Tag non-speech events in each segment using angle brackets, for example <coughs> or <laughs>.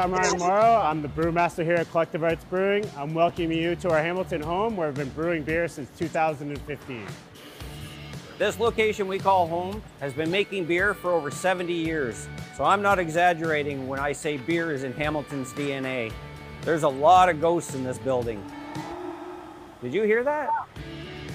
I'm Ryan Morrow. I'm the brewmaster here at Collective Arts Brewing. I'm welcoming you to our Hamilton home where we've been brewing beer since 2015. This location we call home has been making beer for over 70 years. So I'm not exaggerating when I say beer is in Hamilton's DNA. There's a lot of ghosts in this building. Did you hear that?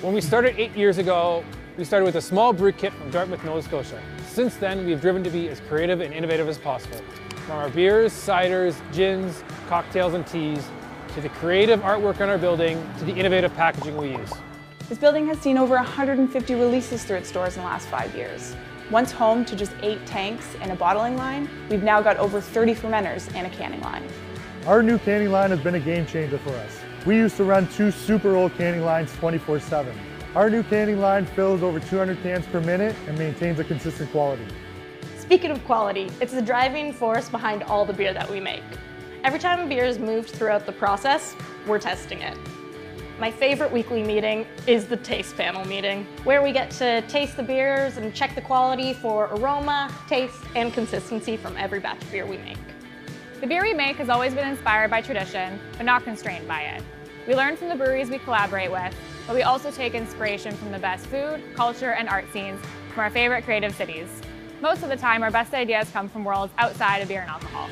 When we started eight years ago, we started with a small brew kit from Dartmouth, Nova Scotia. Since then, we've driven to be as creative and innovative as possible. From our beers, ciders, gins, cocktails, and teas, to the creative artwork on our building, to the innovative packaging we use. This building has seen over 150 releases through its doors in the last five years. Once home to just eight tanks and a bottling line, we've now got over 30 fermenters and a canning line. Our new canning line has been a game changer for us. We used to run two super old canning lines 24-7. Our new canning line fills over 200 cans per minute and maintains a consistent quality. Speaking of quality, it's the driving force behind all the beer that we make. Every time a beer is moved throughout the process, we're testing it. My favorite weekly meeting is the taste panel meeting, where we get to taste the beers and check the quality for aroma, taste, and consistency from every batch of beer we make. The beer we make has always been inspired by tradition, but not constrained by it. We learn from the breweries we collaborate with, but we also take inspiration from the best food, culture, and art scenes from our favorite creative cities. Most of the time, our best ideas come from worlds outside of beer and alcohol.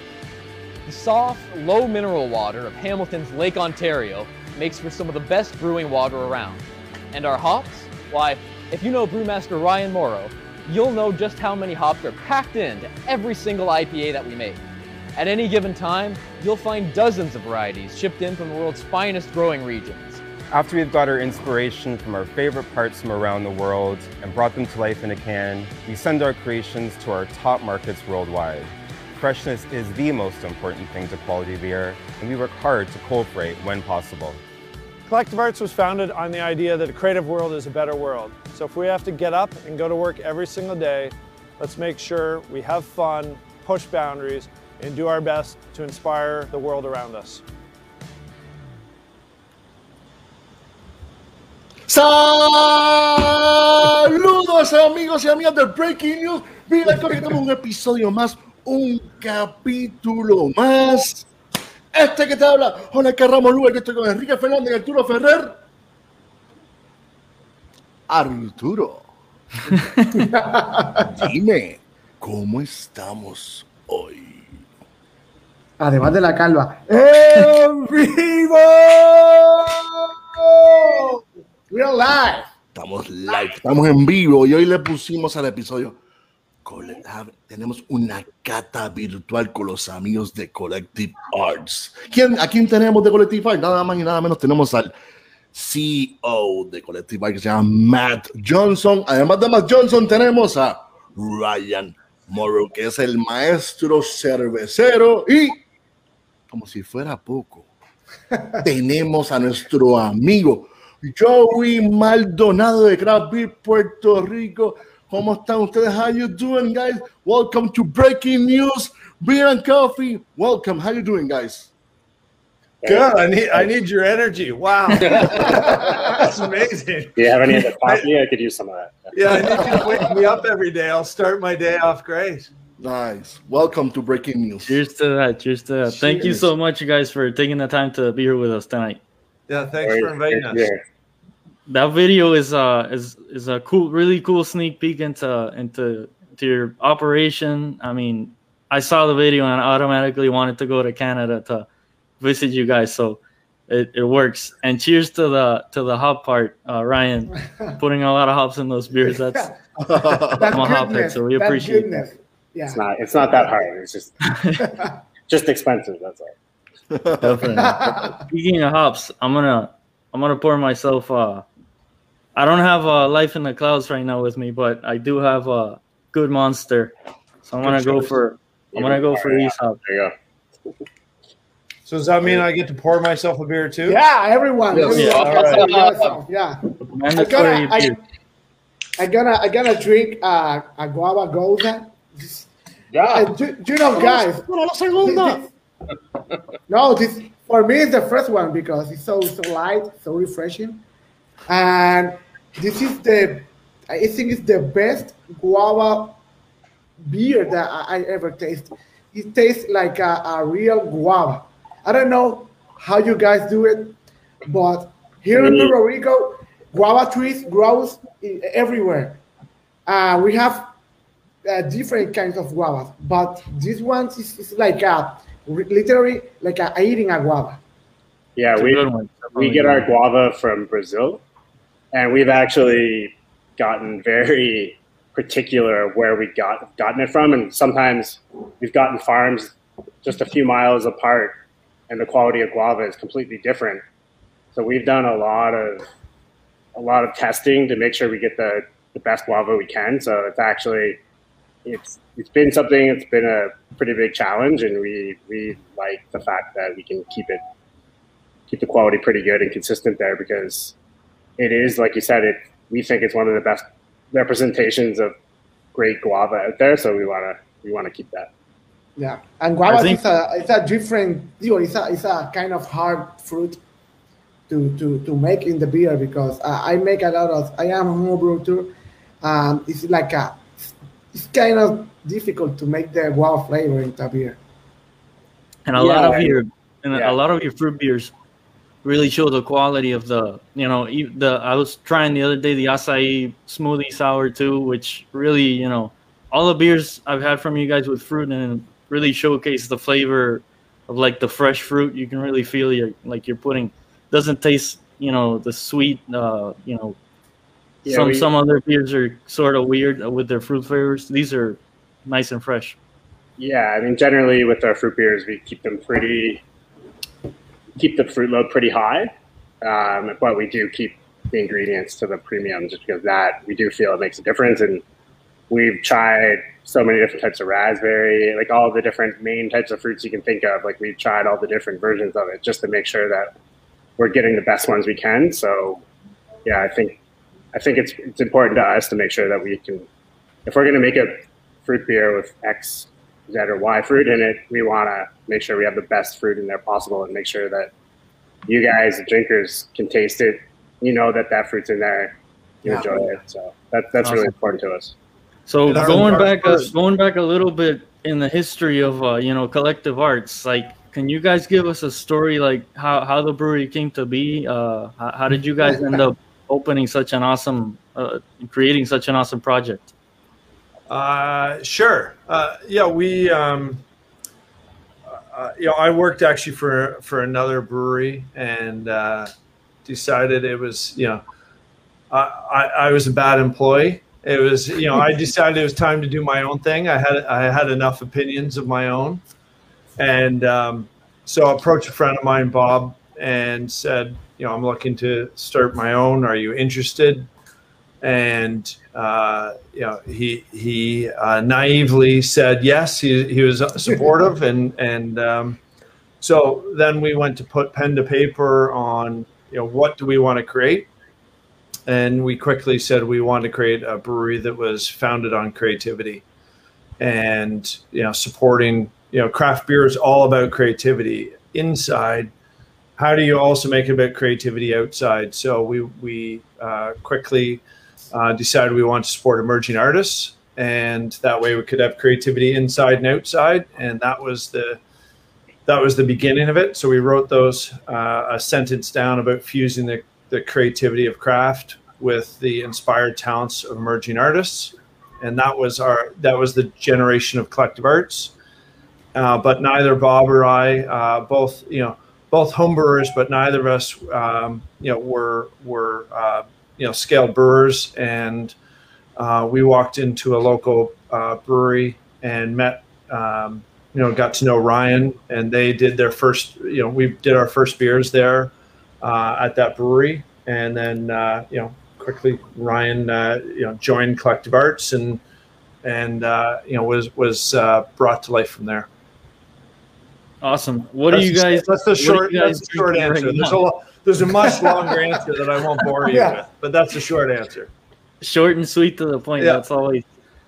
The soft, low mineral water of Hamilton's Lake Ontario makes for some of the best brewing water around. And our hops? Why, if you know brewmaster Ryan Morrow, you'll know just how many hops are packed into every single IPA that we make. At any given time, you'll find dozens of varieties shipped in from the world's finest growing regions. After we've got our inspiration from our favorite parts from around the world and brought them to life in a can, we send our creations to our top markets worldwide. Freshness is the most important thing to quality beer, and we work hard to freight when possible. Collective Arts was founded on the idea that a creative world is a better world. So if we have to get up and go to work every single day, let's make sure we have fun, push boundaries, and do our best to inspire the world around us. Saludos amigos y amigas de Breaking News. Mira que tenemos un episodio más, un capítulo más. Este que te habla, Hola Carramos Lugar, yo estoy con Enrique Fernández y Arturo Ferrer. Arturo, <laughs> dime, ¿cómo estamos hoy? Además de la calva. ¡En vivo! We're live. Estamos live, estamos en vivo y hoy le pusimos al episodio. Tenemos una cata virtual con los amigos de Collective Arts. ¿Quién, ¿A quién tenemos de Collective Arts? Nada más y nada menos tenemos al CEO de Collective Arts que se llama Matt Johnson. Además de Matt Johnson tenemos a Ryan Morrow, que es el maestro cervecero y como si fuera poco, <laughs> tenemos a nuestro amigo Joey Maldonado de Craft Beer Puerto Rico. ¿Cómo están ustedes? How you doing, guys? Welcome to Breaking News, Beer and Coffee. Welcome. How you doing, guys? Good. I need I need your energy. Wow. <laughs> That's amazing. Do you have any of the coffee? I could use some of that. Yeah, I need you to wake me up every day. I'll start my day off great. Nice. Welcome to Breaking News. Cheers to that. Cheers to that. Thank you so much, you guys, for taking the time to be here with us tonight. Yeah, thanks for inviting us. That video is uh is is a cool, really cool sneak peek into into to your operation. I mean, I saw the video and I automatically wanted to go to Canada to visit you guys. So it, it works. And cheers to the to the hop part, uh, Ryan, <laughs> putting a lot of hops in those beers. That's <laughs> I'm a hop head, so we that appreciate goodness. that. Yeah. It's not. It's not that hard. It's just <laughs> just expensive. That's all. Definitely. Speaking of hops, I'm gonna I'm gonna pour myself. Uh, I don't have uh, life in the clouds right now with me, but I do have a good monster. So I'm gonna go for I'm gonna go for these hops. There you go. So does that mean I get to pour myself a beer too? Yeah, everyone. Yes. everyone. All right. Yeah. I Mandatory gotta, I, beer. I gotta, I gotta drink uh, a guava gose. Yeah. Uh, do, do you know, guys? no, this for me is the first one because it's so so light, so refreshing, and this is the I think it's the best guava beer that I, I ever tasted. it tastes like a, a real guava. I don't know how you guys do it, but here in Puerto Rico, guava trees grows everywhere. Uh, we have uh, different kinds of guavas, but this one is, is like a literally like a, eating a guava. Yeah, It's we we get our guava from Brazil, and we've actually gotten very particular where we got gotten it from, and sometimes we've gotten farms just a few miles apart, and the quality of guava is completely different. So we've done a lot of a lot of testing to make sure we get the, the best guava we can. So it's actually it's it's been something. It's been a pretty big challenge, and we we like the fact that we can keep it keep the quality pretty good and consistent there because it is like you said it we think it's one of the best representations of great guava out there so we want to we want to keep that Yeah, and guava think- is a it's a different. You know, it's a it's a kind of hard fruit to to to make in the beer because I, I make a lot of. I am a homebrew too. Um, it's like a it's kind of difficult to make the guava flavor into beer. and a lot Yeah. of your and Yeah. a lot of your fruit beers really show the quality of the you know the I was trying the other day the acai smoothie sour too, which really you know all the beers I've had from you guys with fruit and really showcase the flavor of like the fresh fruit. You can really feel you're like you're putting doesn't taste you know the sweet uh you know Yeah, some we- some other beers are sort of weird with their fruit flavors. These are nice and fresh. yeah i mean generally with our fruit beers we keep them pretty keep the fruit load pretty high um, but we do keep the ingredients to the premium just because that we do feel it makes a difference. And we've tried so many different types of raspberry like all the different main types of fruits you can think of. Like we've tried all the different versions of it just to make sure that we're getting the best ones we can. So yeah i think i think it's it's important to us to make sure that we can if we're going to make a fruit beer with x z or y fruit in it we want to make sure we have the best fruit in there possible and make sure that you guys the drinkers can taste it you know that that fruit's in there you Yeah. enjoy it so that, that's really important to us So And going back, uh, going back a little bit in the history of uh, you know collective arts, like can you guys give us a story like how, how the brewery came to be? Uh, how, how did you guys end up opening such an awesome, uh, creating such an awesome project? Uh, sure. Uh, yeah, we. Um, uh, you know, I worked actually for for another brewery and uh, decided it was you know, I, I I was a bad employee. It was you know I <laughs> decided it was time to do my own thing. I had I had enough opinions of my own, and um, so I approached a friend of mine, Bob, and said, you know, I'm looking to start my own. Are you interested? And uh, you know he he uh, naively said yes. He, he was supportive, <laughs> and and um, so then we went to put pen to paper on you know what do we want to create, and we quickly said we want to create a brewery that was founded on creativity, and you know supporting you know craft beer is all about creativity inside. How do you also make it about creativity outside? So we we uh, quickly uh, decided we wanted to support emerging artists, and that way we could have creativity inside and outside, and that was the that was the beginning of it. So we wrote those uh, a sentence down about fusing the, the creativity of craft with the inspired talents of emerging artists, and that was our that was the generation of collective arts. Uh, but neither Bob or I, uh, both you know, both homebrewers, but neither of us, um, you know, were were uh, you know scaled brewers, and uh, we walked into a local uh, brewery and met. Um, you know, got to know Ryan, and they did their first. You know, we did our first beers there uh, at that brewery, and then uh, you know, quickly Ryan, uh, you know, joined Collective Arts, and and uh, you know was was uh, brought to life from there. Awesome. What that's do you guys? That's the are short. That's the short right answer. there's a now? Lo- there's a much <laughs> longer answer that I won't bore you Yeah. with, but that's the short answer. Short and sweet to the point. Yeah. That's always.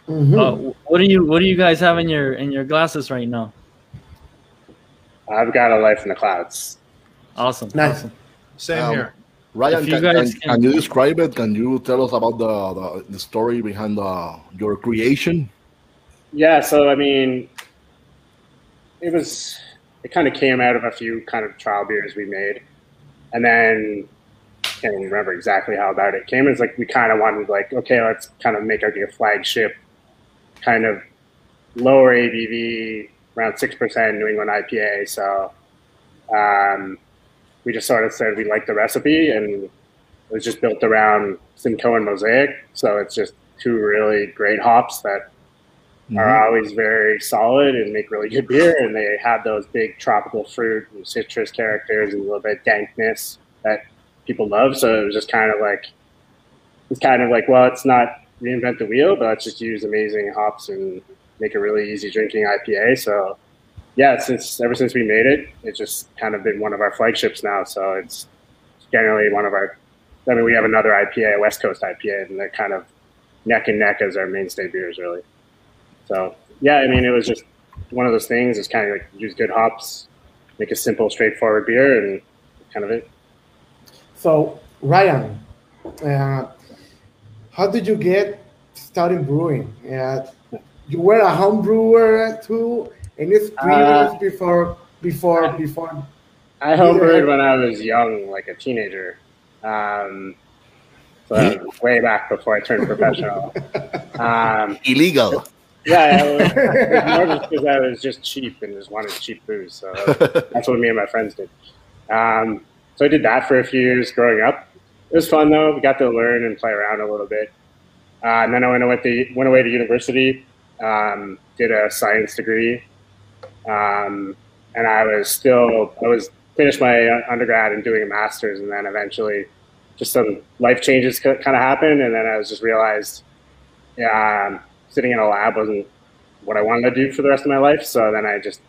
Mhm. Uh, what do you What do you guys have in your in your glasses right now? i've got a life in the clouds Awesome. Nice. Awesome. Same Um, here. Ryan, you can, guys can, can- can you describe it? Can you tell us about the, the, the story behind the, your creation? Yeah, so I mean, it was it kind of came out of a few kind of trial beers we made, and then can't even remember exactly how about it came. It's like we kind of wanted like okay, let's kind of make our a flagship kind of lower ABV, around six percent New England IPA. So um, we just sort of said we liked the recipe, and it was just built around Simcoe and Mosaic. So it's just two really great hops that Mm-hmm. are always very solid and make really good beer. And they have those big tropical fruit and citrus characters and a little bit of dankness that people love. So it was just kind of like, it's kind of like, well, it's not reinvent the wheel, but let's just use amazing hops and make a really easy drinking IPA. So yeah, since ever since we made it, it's just kind of been one of our flagships now. So it's generally one of our, I mean, we have another IPA, a West Coast IPA, and they're kind of neck and neck as our mainstay beers, really. So yeah, I mean, it was just one of those things. It's kind of like use good hops, make a simple, straightforward beer, and kind of it. So Ryan, uh, how did you get started brewing? Uh, you were a home brewer too, and it's three Uh, years before before before. I homebrewed when I was young, like a teenager. Um, so way back before I turned professional. <laughs> Um, Illegal. Yeah, it was, it was more just because I was just cheap and just wanted cheap booze. So <laughs> that's what me and my friends did. Um, so I did that for a few years growing up. It was fun though. We got to learn and play around a little bit. Uh, and then I went away to, went away to university, um, did a science degree, um, and I was still I was finished my undergrad and doing a master's, and then eventually just some life changes kind of happened, and then I was just realized, yeah, um, sitting in a lab wasn't what I wanted to do for the rest of my life. So then I just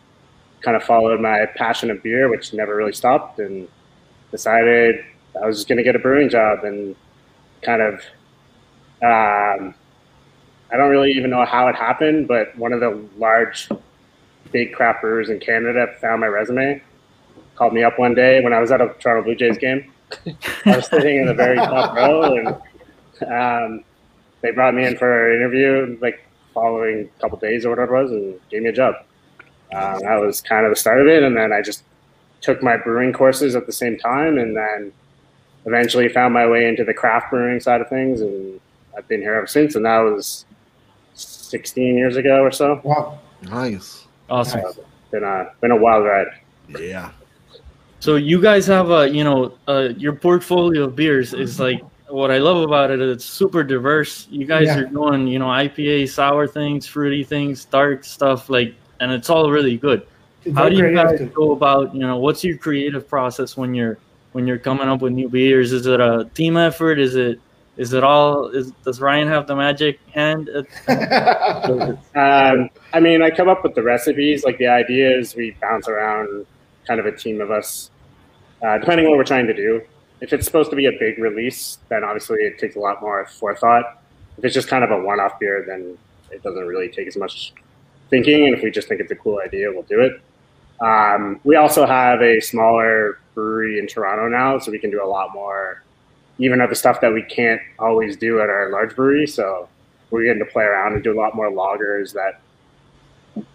kind of followed my passion of beer, which never really stopped, and decided I was just going to get a brewing job and kind of. Um, I don't really even know how it happened, but one of the large, big craft brewers in Canada found my resume, called me up one day when I was at a Toronto Blue Jays game. <laughs> I was sitting in the very top row, and um, they brought me in for an interview like following a couple days or whatever it was, and gave me a job. Um, that was kind of the start of it, and then I just took my brewing courses at the same time, and then eventually found my way into the craft brewing side of things, and I've been here ever since. And that was 16 years ago or so. Wow, nice, awesome. Uh, been a been a wild ride. Yeah. So you guys have a, you know, uh, your portfolio of beers is like what I love about it. It's super diverse. You guys Yeah. are doing, you know, IPA, sour things, fruity things, dark stuff, like, and it's all really good. It's How do you guys creative. go about, you know, what's your creative process when you're when you're coming up with new beers? Is it a team effort? Is it is it all? Is does Ryan have the magic hand? <laughs> <laughs> Um, I mean, I come up with the recipes. Like the idea is we bounce around, kind of a team of us, uh, depending on what we're trying to do. If it's supposed to be a big release, then obviously it takes a lot more forethought. If it's just kind of a one-off beer, then it doesn't really take as much thinking. And if we just think it's a cool idea, we'll do it. Um, we also have a smaller brewery in Toronto now, so we can do a lot more, even of the stuff that we can't always do at our large brewery. So we're getting to play around and do a lot more lagers that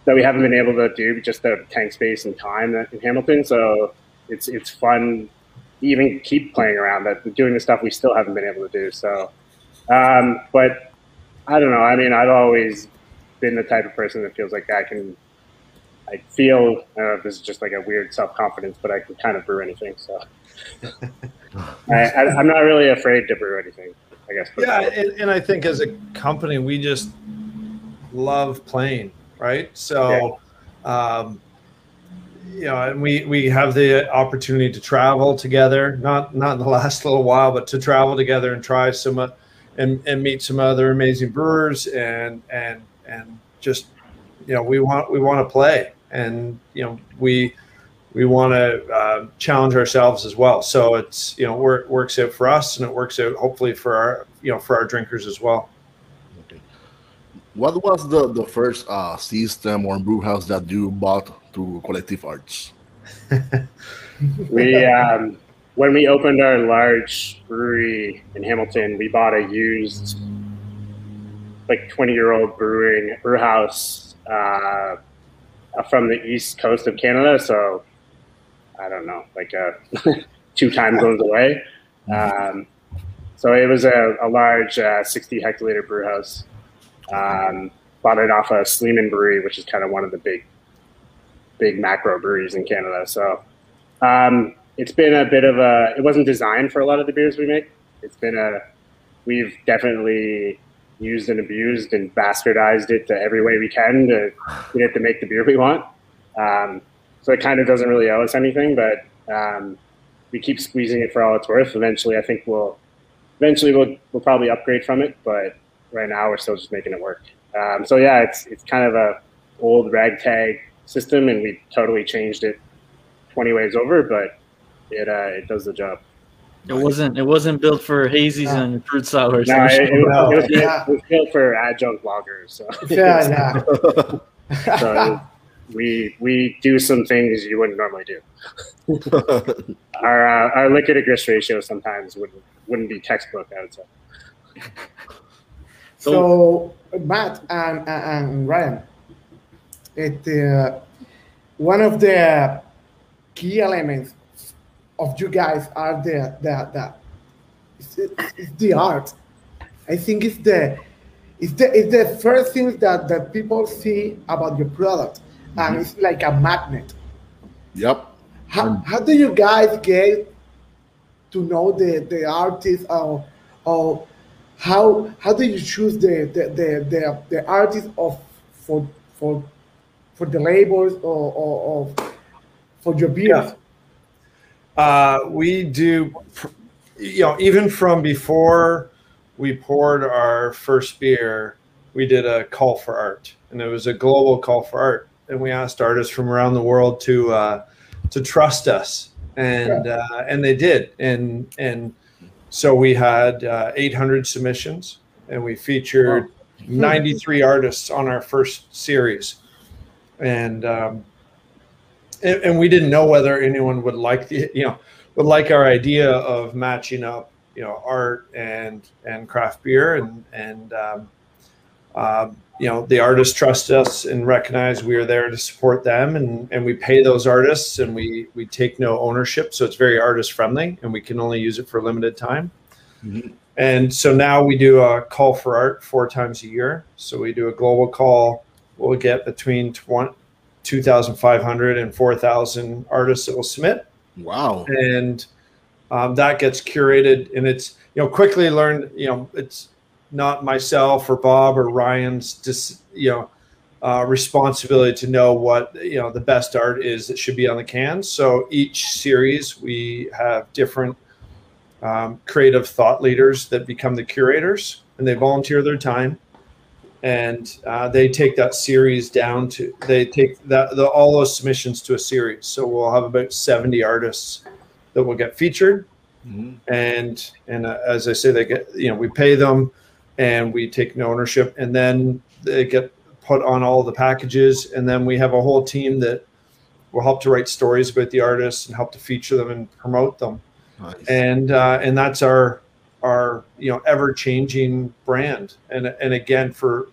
that we haven't been able to do just the tank space and time in Hamilton. So it's it's fun even keep playing around that doing the stuff we still haven't been able to do. So, um, but I don't know. I mean, I've always been the type of person that feels like I can. I feel I don't know if this is just like a weird self confidence, but I can kind of brew anything. So <laughs> I, I'm not really afraid to brew anything. I guess. Yeah, and, and I think as a company, we just love playing, right? So, um, you know, and we we have the opportunity to travel together. Not not in the <laughs> last little while, but to travel together and try some, uh, and and meet some other amazing brewers and and and just, you know, we want we want to play, and you know we we want to uh, challenge ourselves as well. So it's you know work, works out for us, and it works out hopefully for our you know for our drinkers as well. What was the, the first uh, system or brew house that you bought through Collective Arts? <laughs> we um, when we opened our large brewery in Hamilton, we bought a used like 20 year old brewing brew house uh, from the east coast of Canada, so I don't know, like uh, <laughs> two time zones away. Um, so it was a, a large uh, 60 hectoliter brew house. Um, bought it off of Sleeman Brewery, which is kind of one of the big, big macro breweries in Canada. So um, it's been a bit of a. It wasn't designed for a lot of the beers we make. It's been a. We've definitely used and abused and bastardized it to every way we can to get it to make the beer we want. Um, so it kind of doesn't really owe us anything, but um, we keep squeezing it for all it's worth. Eventually, I think we'll eventually we'll we'll probably upgrade from it, but right now we're still just making it work. Um, so yeah, it's it's kind of a old ragtag system, and we totally changed it twenty ways over, but it uh, it does the job. It wasn't. It wasn't built for hazies and fruit sours. No, it, it, No. was, it, was, it was built for adjunct lagers. So. <laughs> Yeah, <laughs> so we we do some things you wouldn't normally do. <laughs> our uh, our liquid to grist ratio sometimes wouldn't wouldn't be textbook. I would say. So, Matt and, and and Ryan, it uh, one of the key elements of you guys are the the the it's, it's the art. I think it's the it's the it's the first thing that that people see about your product, and it's like a magnet. Yep. How, how do you guys get to know the the artist or or how how do you choose the the the, the, the artist of for for for the labels or, or, or for your beers? Uh, we do, you know, even from before we poured our first beer, we did a call for art, and it was a global call for art, and we asked artists from around the world to uh, to trust us, and uh, and they did, and and so we had uh, 800 submissions, and we featured 93 artists on our first series, and. Um, and, and we didn't know whether anyone would like the you know would like our idea of matching up you know art and and craft beer and and um, um, you know the artists trust us and recognize we are there to support them and and we pay those artists and we we take no ownership so it's very artist friendly and we can only use it for a limited time and so now we do a call for art four times a year. So we do a global call. We'll get between 20, 2,500 and 4,000 artists that will submit. Wow. And um, that gets curated and it's, you know, quickly learned, you know, it's not myself or Bob or Ryan's just, you know, uh, responsibility to know what, you know, the best art is that should be on the cans. So each series we have different um, creative thought leaders that become the curators and they volunteer their time and uh, they take that series down to they take that the, all those submissions to a series. So we'll have about 70 artists that will get featured. And and uh, as i say they get you know we pay them and we take no ownership and then they get put on all the packages. And then we have a whole team that will help to write stories about the artists and help to feature them and promote them. And uh, and that's our our you know ever changing brand. And and again for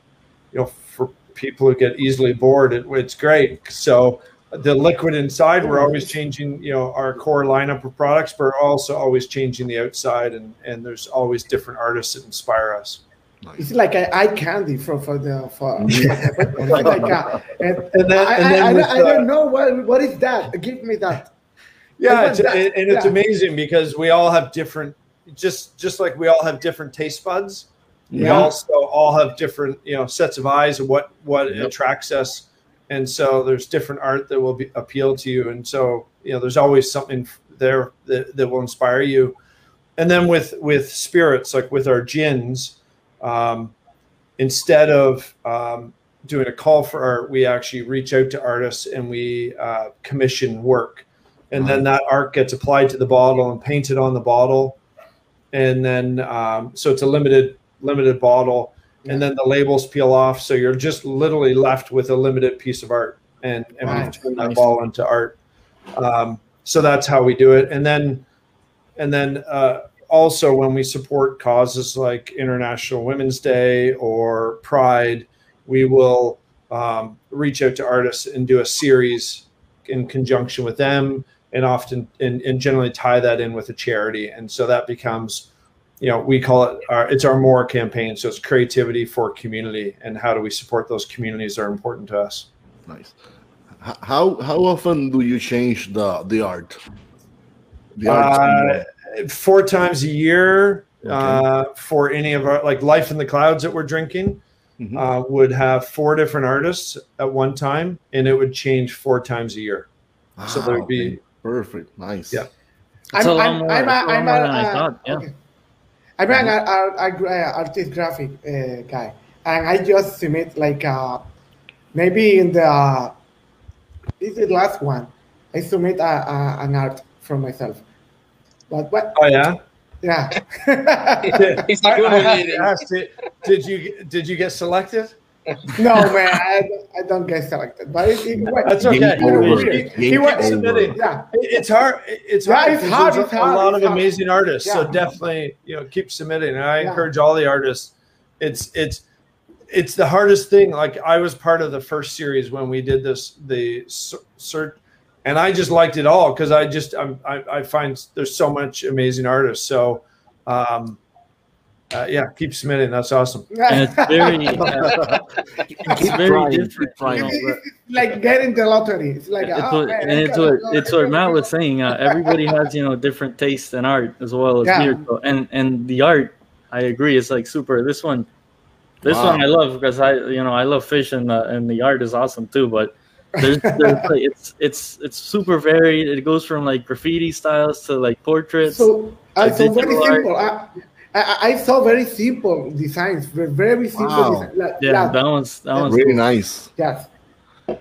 you know for people who get easily bored it, it's great so the liquid inside we're always changing you know our core lineup of products but we're also always changing the outside and and there's always different artists that inspire us It's like a eye candy for for the for, <laughs> for like a, and, And then- I, and then I, with I don't know what what is that. Give me that. yeah it's, that. and and it's Yeah. amazing because we all have different just just like we all have different taste buds we Yeah. also all have different you know sets of eyes of what what attracts us. And so there's different art that will be appeal to you. And so you know there's always something there that, that will inspire you. And then with with spirits like with our gins um, instead of um, doing a call for art we actually reach out to artists and we uh, commission work. And then that art gets applied to the bottle and painted on the bottle. And then um, so it's a limited limited bottle and then the labels peel off. So you're just literally left with a limited piece of art and and Wow. we turn that ball into art. Um, so that's how we do it. And then and then uh, also when we support causes like international women's day or pride we will um, reach out to artists and do a series in conjunction with them, and often and, and generally tie that in with a charity, and so that becomes you know we call it our it's our more campaign so it's creativity for community and how do we support those communities that are important to us Nice. How how often do you change the the art? The uh, four times a year uh, for any of our like life in the clouds that we're drinking uh, would have four different artists at one time and it would change four times a year so there Ah, would be okay. perfect. Nice. Yeah. I'm, a lot I'm, more- I'm, it's a a, lot I'm, more a, than I uh, thought, yeah. okay. I'm an art, art, art, uh, artist graphic uh, guy, and I just submit like uh, maybe in the uh, this is the last one. I submit a, a, an art from myself, but what? oh yeah? Yeah. I- I have to ask, did, did you did you get selected no man, I, don't- I don't get selected, but it, it, That's he- okay. he- he- Keep- he keep went- submitting. Yeah. It's hard. It's Yeah, hard. it's hard, there's it's a hard, lot of hard. amazing artists. So definitely, you know, keep submitting. And I Yeah. encourage all the artists. It's it's it's the hardest thing. Like I was part of the first series when we did this the search, and I just liked it all because I just I'm, I I find there's so much amazing artists. So. um uh, yeah, keep submitting. That's awesome. <laughs> And it's very, <laughs> uh, it's Keep very trying, different. keep trying. you like getting the lottery. It's like it's oh, what, man, and I what go. it's what Matt was saying. Uh, everybody has you know different tastes in art as well as Yeah. beer. And and the art, I agree, it's like super. This one, this Wow. one I love because I you know I love fish and uh, and the art is awesome too. But there's, <laughs> there's like, it's it's it's super varied. It goes from like graffiti styles to like portraits. So, uh, so very digital simple. I, I, I saw very simple designs, very, very simple Wow. design. Like, Yeah, like- that one's that one's Really nice. yes.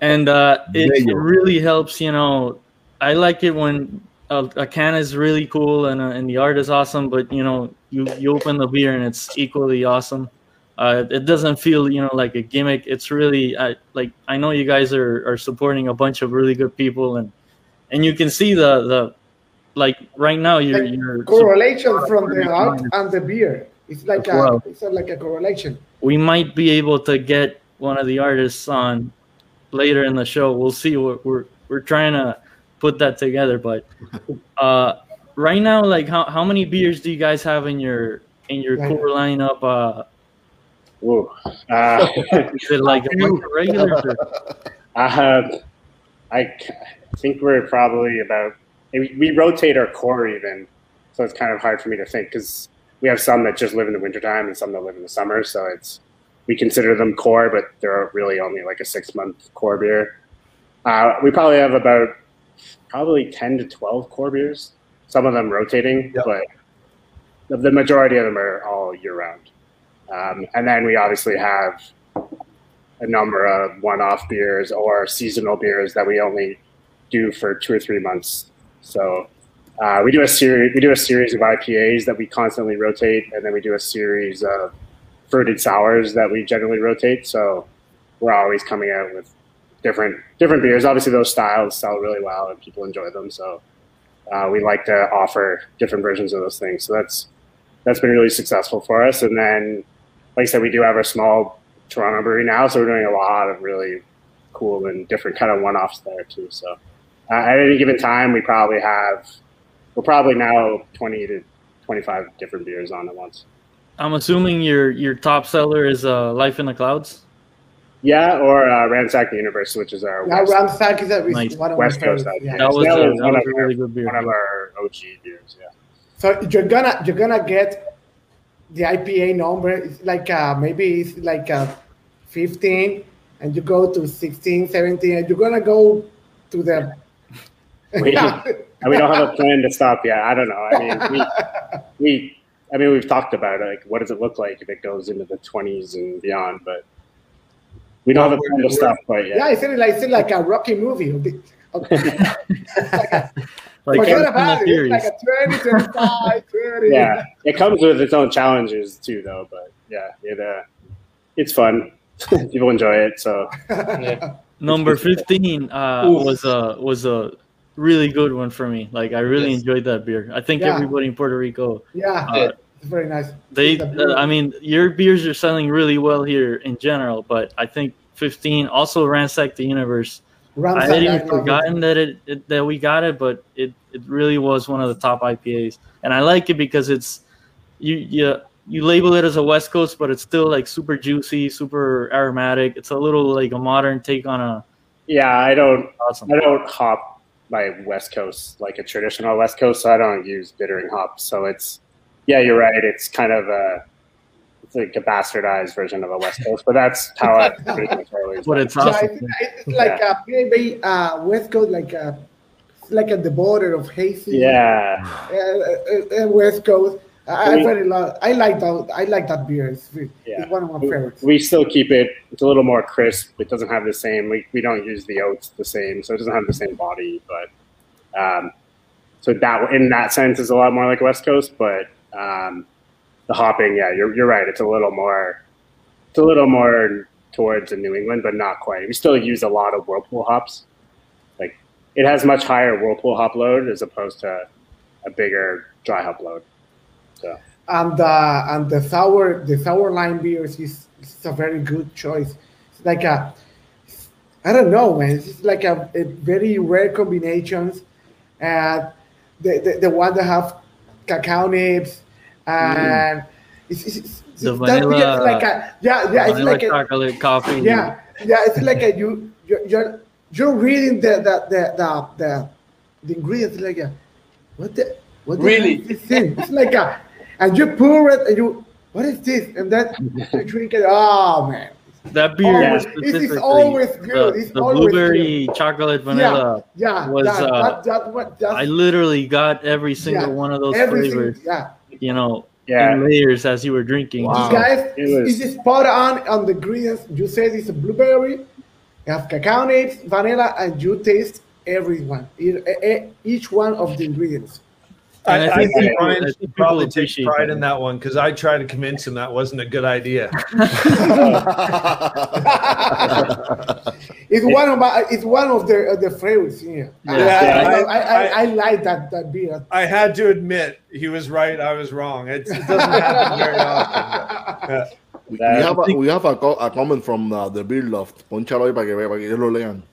and uh, it, it Bello. really helps. You know, I like it when a, a can is really cool and uh, and the art is awesome, but you know, you you open the beer and it's equally awesome. Uh, it doesn't feel you know like a gimmick. It's really I, like I know you guys are, are supporting a bunch of really good people and and you can see the the like right now you're you're Correlation from the art and the beer. It's like a, well. it's like a correlation. we might be able to get one of the artists on later in the show. We'll see. We're we're, we're trying to put that together, but <laughs> uh, right now, like how, how many beers do you guys have in your in your Right. core lineup? Uh, Ooh. Uh, <laughs> is it like a bunch of regulars? Or? <laughs> uh, I c- think we're probably about. We we rotate our core even, so it's kind of hard for me to think because we have some that just live in the wintertime and some that live in the summer. So it's we consider them core, but they're really only like a six month core beer. Uh, we probably have about probably ten to twelve core beers. Some of them rotating, but the, the majority of them are all year round. Um, and then we obviously have a number of one-off beers or seasonal beers that we only do for two or three months. So uh, we do a series. We do a series of IPAs that we constantly rotate, and then we do a series of fruited sours that we generally rotate. So we're always coming out with different different beers. Obviously, those styles sell really well, and people enjoy them. So uh, we like to offer different versions of those things. So that's that's been really successful for us. And then, like I said, we do have a small Toronto brewery now, so we're doing a lot of really cool and different kind of one-offs there too. So uh, at any given time, we probably have we're probably now twenty to twenty-five different beers on at once. I'm assuming your your top seller is uh, Life in the Clouds. Yeah, or uh, Ransack the Universe, which is our Yeah, West, Ransack is, a, is Nice. one of West my Coast favorites. Yeah. That was that a- was that one was of really our- good beer. One of our OG beers. Yeah. So you're gonna you're gonna get the IPA number. Like uh, maybe it's like uh, 15, and you go to 16, 17, and you're gonna go to the. We, <laughs> and we don't have a plan to stop yet. I don't know. I mean, we, we, I mean, we've talked about it. Like, what does it look like if it goes into the 20s and beyond? But we don't have a plan to stop quite yet. yeah, it's like it's like a Rocky movie. Okay. <laughs> Like Forget Fast and about the it. It's like a 20, 25, 30. yeah, it comes with its own challenges too, though. But yeah, it uh, it's fun. <laughs> People enjoy it. So Number 15 uh, was a was a really good one for me. Like I really Yes. enjoyed that beer. I think Yeah. everybody in Puerto Rico Yeah, Uh, it's very nice. They, uh, I mean, your beers are selling really well here in general, but I think 15 also ransacked the universe. Ransack, I had I even it. forgotten that it, it that we got it, but it, it really was one of the top IPAs, and I like it because it's you you you label it as a West Coast, but it's still like super juicy, super aromatic. It's a little like a modern take on a Yeah, I don't. Awesome. I don't hop my West Coast like a traditional West Coast. So I don't use bittering hops. So it's yeah, you're right. It's kind of a it's like a bastardized version of a West Coast, but that's how I <laughs> pretty much always. But it's Yeah, awesome. it's, it's like a maybe uh, West Coast, like a like at the border of hazy. Yeah. Uh, uh, uh, West Coast. I, I We- very love. I like that. I like that beer. It's, Yeah. it's one of my favorites. We still keep it. It's a little more crisp. It doesn't have the same. We, we don't use the oats the same, so it doesn't have the same body. But um, so that in that sense is a lot more like West Coast. But um, the hopping, yeah, you're you're right. It's a little more. It's a little more towards the New England, but not quite. We still use a lot of Whirlpool hops. Like it has much higher Whirlpool hop load as opposed to a bigger dry hop load. And uh, and the sour the sour lime beers is, is a very good choice. It's like a I don't know, man. It's like a, a very rare combinations, and the, the the one that have cacao nibs and it's, it's, it's, The it's that beer, like a yeah yeah it's vanilla like a, chocolate coffee. yeah yeah it's like a you you're you're, you're reading the the the the, the, the ingredients like a what the what the Really? is this thing? It's like a and you pour it and you what is this and then you <laughs> drink it oh man That beer Always- it is always good. the, It's the always blueberry chocolate vanilla yeah was that, uh, that, that, what, that's, I literally got every single Yeah, one of those every flavors. single- yeah You know, Yeah. in layers as you were drinking. You guys, it's, it's spot on on the ingredients. You said it's a blueberry, you have cacao nibs, vanilla, and you taste everyone, each one of the ingredients. I, And I I think think people- Ryan I should think probably take pride that. in that one because I tried to convince him that wasn't a good idea. <laughs> <laughs> It's one of my, it's one of the of the favorites here. I- Yeah, I, I, I, I like that that beer. I had to admit he was right. I was wrong. It's, it doesn't happen very often. <laughs> Yeah. We, we have, a, we have a, co- a comment from uh, the Beer Loft. Ponchalo para que, vea- para que ellos lo lean.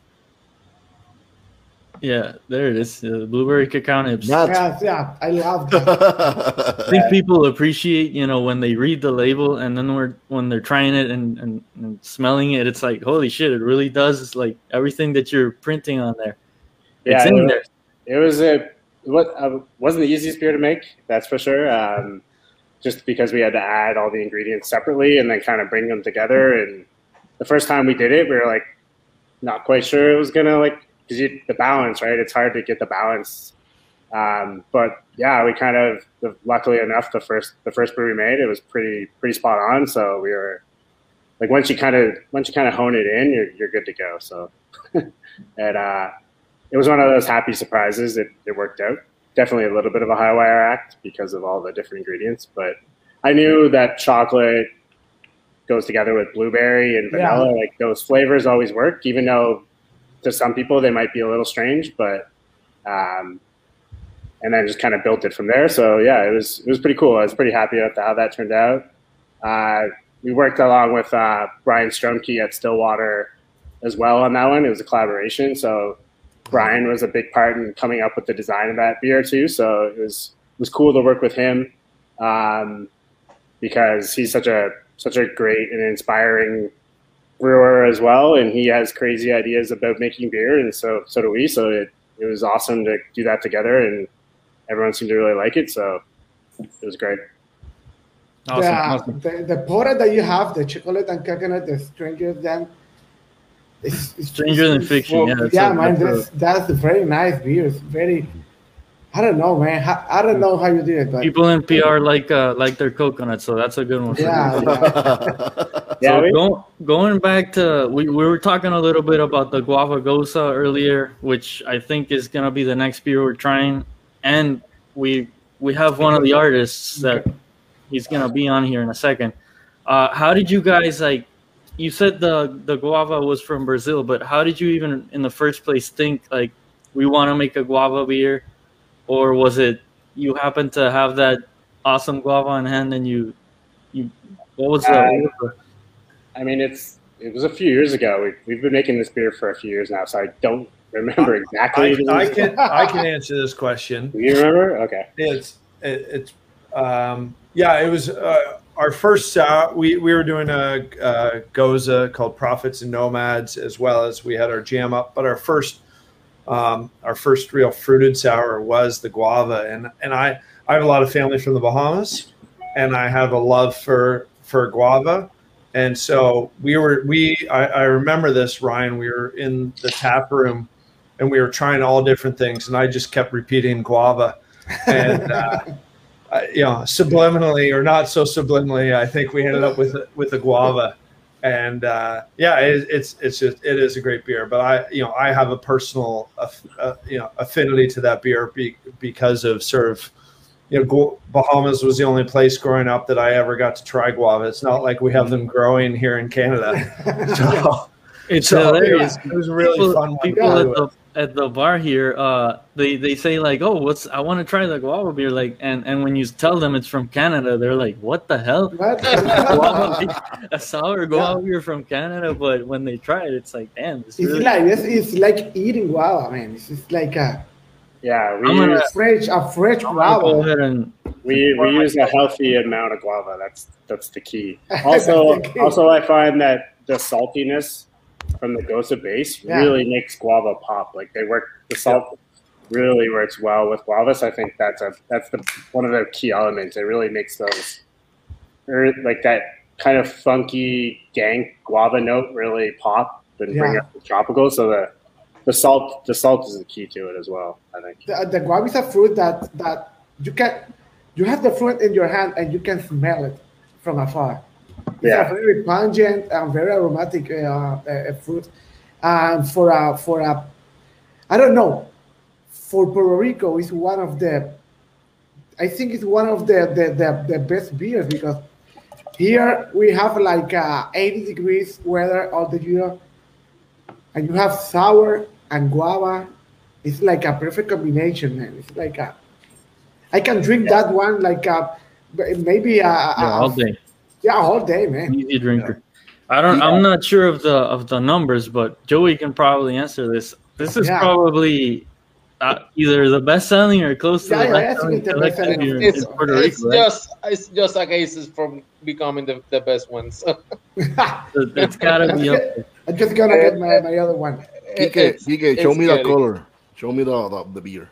Yeah, there it is. Uh, blueberry cacao nibs. Yes, yeah, I love that. <laughs> I think people appreciate, you know, when they read the label and then we're, when they're trying it and, and, and smelling it, it's like, holy shit, it really does. It's like everything that you're printing on there. It's Yeah, in it there. was, it was a what uh, wasn't the easiest beer to make. That's for sure. Um, just because we had to add all the ingredients separately and then kind of bring them together. And the first time we did it, we were like not quite sure it was gonna like because the balance, right? It's hard to get the balance. Um, but yeah, we kind of luckily enough the first the first brew we made it was pretty pretty spot on. So we were like once you kind of once you kind of hone it in, you're you're good to go. So <laughs> and uh, it was one of those happy surprises. It, it worked out. Definitely a little bit of a high wire act because of all the different ingredients, but I knew that chocolate goes together with blueberry and Yeah. vanilla. Like those flavors always work, even though to some people they might be a little strange, but um, and then just kind of built it from there. So yeah, it was it was pretty cool. I was pretty happy with how that turned out. Uh, we worked along with uh, Brian Strumke at Stillwater as well on that one. It was a collaboration, so Brian was a big part in coming up with the design of that beer too. So it was it was cool to work with him um, because he's such a such a great and inspiring brewer as well, and he has crazy ideas about making beer, and so so do we. So it it was awesome to do that together, and everyone seemed to really like it. So it was great. the, the, the porter that you have, the chocolate and coconut, the stranger than it's, it's Stranger Than Fiction, yeah, that's yeah, a- man, that's that's, that's a very nice beer. It's very, I don't know, man. How- I don't know how you do it, but People in PR like uh, like their coconut, so that's a good one. for Yeah, yeah. <laughs> Yeah, So we- go, going back to we, we were talking a little bit about the guava gose earlier, which I think is gonna be the next beer we're trying, and we we have one of the artists that he's gonna be on here in a second. Uh, how did you guys like? You said the the guava was from Brazil, but how did you even in the first place think like we want to make a guava beer, or was it you happened to have that awesome guava in hand and you you what was that? Uh, what was the I mean, it's it was a few years ago. We've, we've been making this beer for a few years now, so I don't remember exactly. I, I can <laughs> I can answer this question. Do you remember? Okay. It's it, it's um, yeah. It was uh, our first sour. We we were doing a, a gose called Prophets and Nomads, as well as we had our jam up. But our first um, our first real fruited sour was the guava, and and I I have a lot of family from the Bahamas, and I have a love for for guava. And so we were we I, I remember this Ryan. We were in the tap room, and we were trying all different things, and I just kept repeating guava, and uh, <laughs> you know subliminally or not so subliminally, I think we ended up with with a guava, and uh, yeah, it, it's it's just it is a great beer. But I you know I have a personal aff- uh, you know affinity to that beer be, because of sort of you know, Bahamas was the only place growing up that I ever got to try guava. It's not like we have them growing here in Canada. <laughs> so, It's so, hilarious. yeah, it was really people, fun. one People at the at the bar here, uh, they they say like, "Oh, what's? I want to try the guava beer." Like, and and when you tell them it's from Canada, they're like, "What the hell? <laughs> Guava beer- a sour guava beer from Canada?" But when they try it, it's like, damn, it's It's really like it's, it's like eating guava, man. It's just like a Yeah, we I'm gonna- use fresh a fresh I'm gonna go guava. ahead and we, we use a healthy amount of guava. That's that's the key. <laughs> Also, That's the key. also I find that the saltiness from the Gose base Yeah. really makes guava pop. Like they work the salt really works well with guava. So I think that's a that's the one of the key elements. It really makes those or like that kind of funky dank guava note really pop and bring up the tropical. So the the salt the salt is the key to it as well. I think. The, the guava is a fruit that that you can you have the fruit in your hand and you can smell it from afar. It's Yeah. a very pungent and very aromatic uh, uh, fruit. And for a for a, I don't know, for Puerto Rico is one of the, I think it's one of the the, the, the best beers because here we have like uh, 80 degrees weather all the year, and you have sour and guava. It's like a perfect combination, man. It's like a, I can drink that one like a, maybe a, a, all day. Yeah, all day, man. Easy drinker. I don't. I'm not sure of the of the numbers, but Joey can probably answer this. This is Yeah. probably uh, either the best selling or close to Yeah, the yeah, best selling it's the best selling. It's, in Puerto it's Rico. right? just it's just a case from becoming the, the best ones. So <laughs> it's gotta be up there. I'm just gonna get my, my other one. Kike, It's- show it's me the color. Show me the, the, the beer.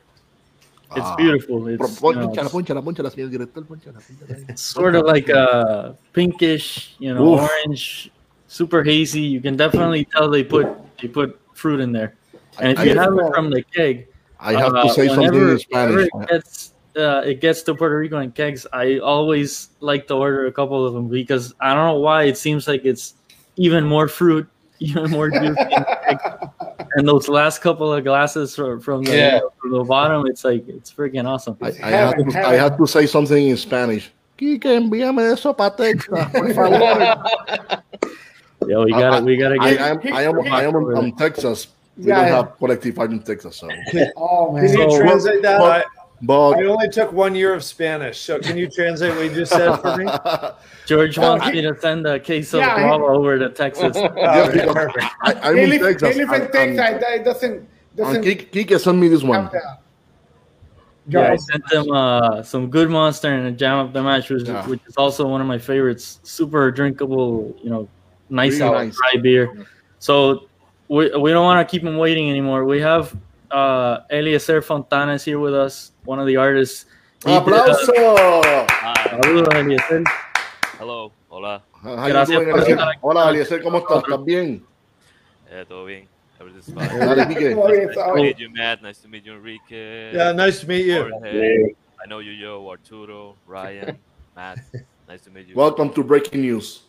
It's Ah. beautiful. It's, pon- you know, Ponchala, ponchala, ponchala, señor director, ponchala, ponchala. sort of like a pinkish, you know, Oof. orange, super hazy. You can definitely tell they put they put fruit in there. And if I- you I- have it from the keg, I have uh, to say something whenever- in Spanish. It gets, uh, it gets to Puerto Rico and kegs. I always like to order a couple of them because I don't know why it seems like it's even more fruit, <laughs> even more juice. In the keg. and those last couple of glasses from, from the Yeah. from the bottom, it's like it's freaking awesome. I, I, have to, I have to say something in Spanish. Kike, envíame eso para Texas, por favor. <laughs> Yeah, we got to we got to I, get. I am, I am, I am from Texas. We Yeah, don't yeah. have collective art in Texas, so. Oh man. Can you So- translate that? but- I, But I only took one year of Spanish, so can you translate what you just said for me? <laughs> George wants me to send a case of Yeah, he- guava over to Texas. <laughs> Oh, Yes, because perfect. I, I'm He in live, Texas. he live in and- Texas. and- That doesn't and doesn't Kike, Kike sent me this one. Yeah, I sent them uh, some good monster and a Jam Up the Mash, which, Yeah. which is also one of my favorites. Super drinkable, you know, nice Really out nice. dry beer. So we, we don't want to keep them waiting anymore. We have uh, Eliezer Fontanes here with us, one of the artists. He did, uh, ¡Aplauso! saludos, Eliezer. Hello, hola, How Gracias doing, por Eliezer? estar aquí. Hola, Eliezer, ¿cómo estás? ¿Estás bien? eh, todo bien, everything's Eh, fine. Dale, Kike. Como Nice to meet you, Matt. Nice to meet you, Enrique. Yeah, nice to meet you. Jorge. I know you, Joe, Arturo, Ryan, Matt. Nice to meet you. Welcome to Breaking News.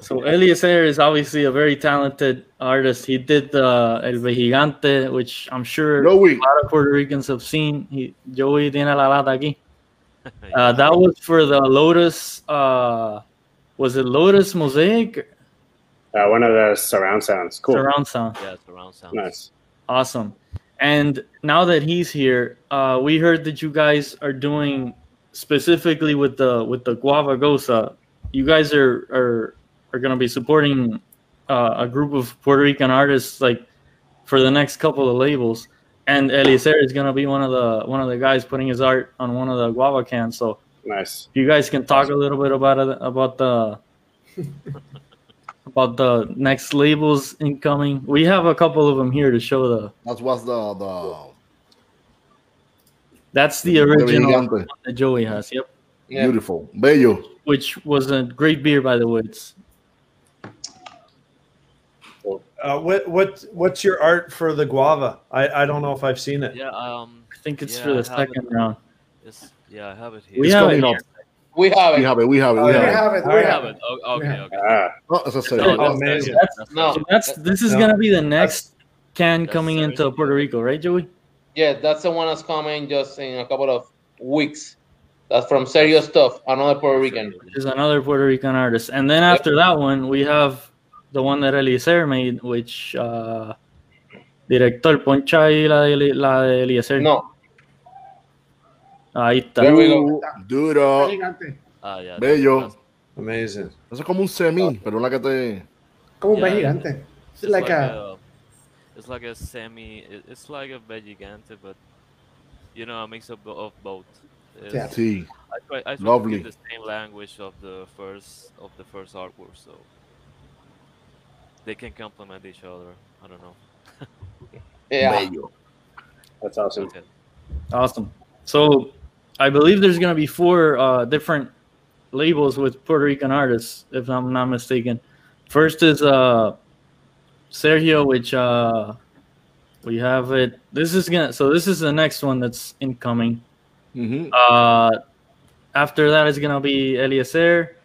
So Elias Eliezer is obviously a very talented artist. He did the El Gigante, which I'm sure Joey. a lot of Puerto Ricans have seen. He, Joey tiene la lata aquí. <laughs> Uh, that was for the Lotus. Uh, was it Lotus Mosaic Uh, one of the surround sounds. Cool. surround sound? Yeah, surround sound. Nice. Awesome. And now that he's here, uh, we heard that you guys are doing specifically with the with the guava gose. You guys are are are going to be supporting uh, a group of Puerto Rican artists like for the next couple of labels, and Eliezer is gonna be one of the one of the guys putting his art on one of the guava cans. So nice. If you guys can talk a little bit about it, about the <laughs> about the next labels incoming. We have a couple of them here to show the. That was the the. That's the The original that Joey has. Yep. Beautiful, bello. Which was a great beer, by the way. It's Uh, what what what's your art for the guava? I, I don't know if I've seen it. Yeah, um, I think it's yeah, for the second it. round. It's, yeah, I have it here. We have it here. We have it. We have it. We have it. We We have it. have it. Oh, We have have it. it. Oh, okay, okay. Ah, Oh, as I said, No, Oh, that's, amazing. that's, that's, No. So that's this is No. gonna be the next can coming into Sergio. Puerto Rico, right, Joey? Yeah, that's the one that's coming just in a couple of weeks. That's from Serious Stuff, another Puerto Rican. Is another Puerto Rican artist, and then after that one, we have the one that Eliezer made, which uh, director poncha ahí la de, la de Eliezer. No, Ahí está. There we go. Duro, Gigante. ah, yeah, bello. Amazing. Eso es como un semi, pero una que te. Como un Yeah, gigante. It's It's like a. it's like a semi. It's like a vejigante, but you know, a mix of, of both. It's- Yeah. Sí. I try, I try to Lovely. keep the same language of the first of the first artwork, so they can complement each other. I don't know. <laughs> yeah. Bello. That's awesome. Okay. Awesome. So I believe there's gonna be four uh, different labels with Puerto Rican artists, if I'm not mistaken. First is uh, Sergio, which uh, we have it. This is gonna. So this is the next one that's incoming. Ujú. Uh, after that is gonna be Eliezer.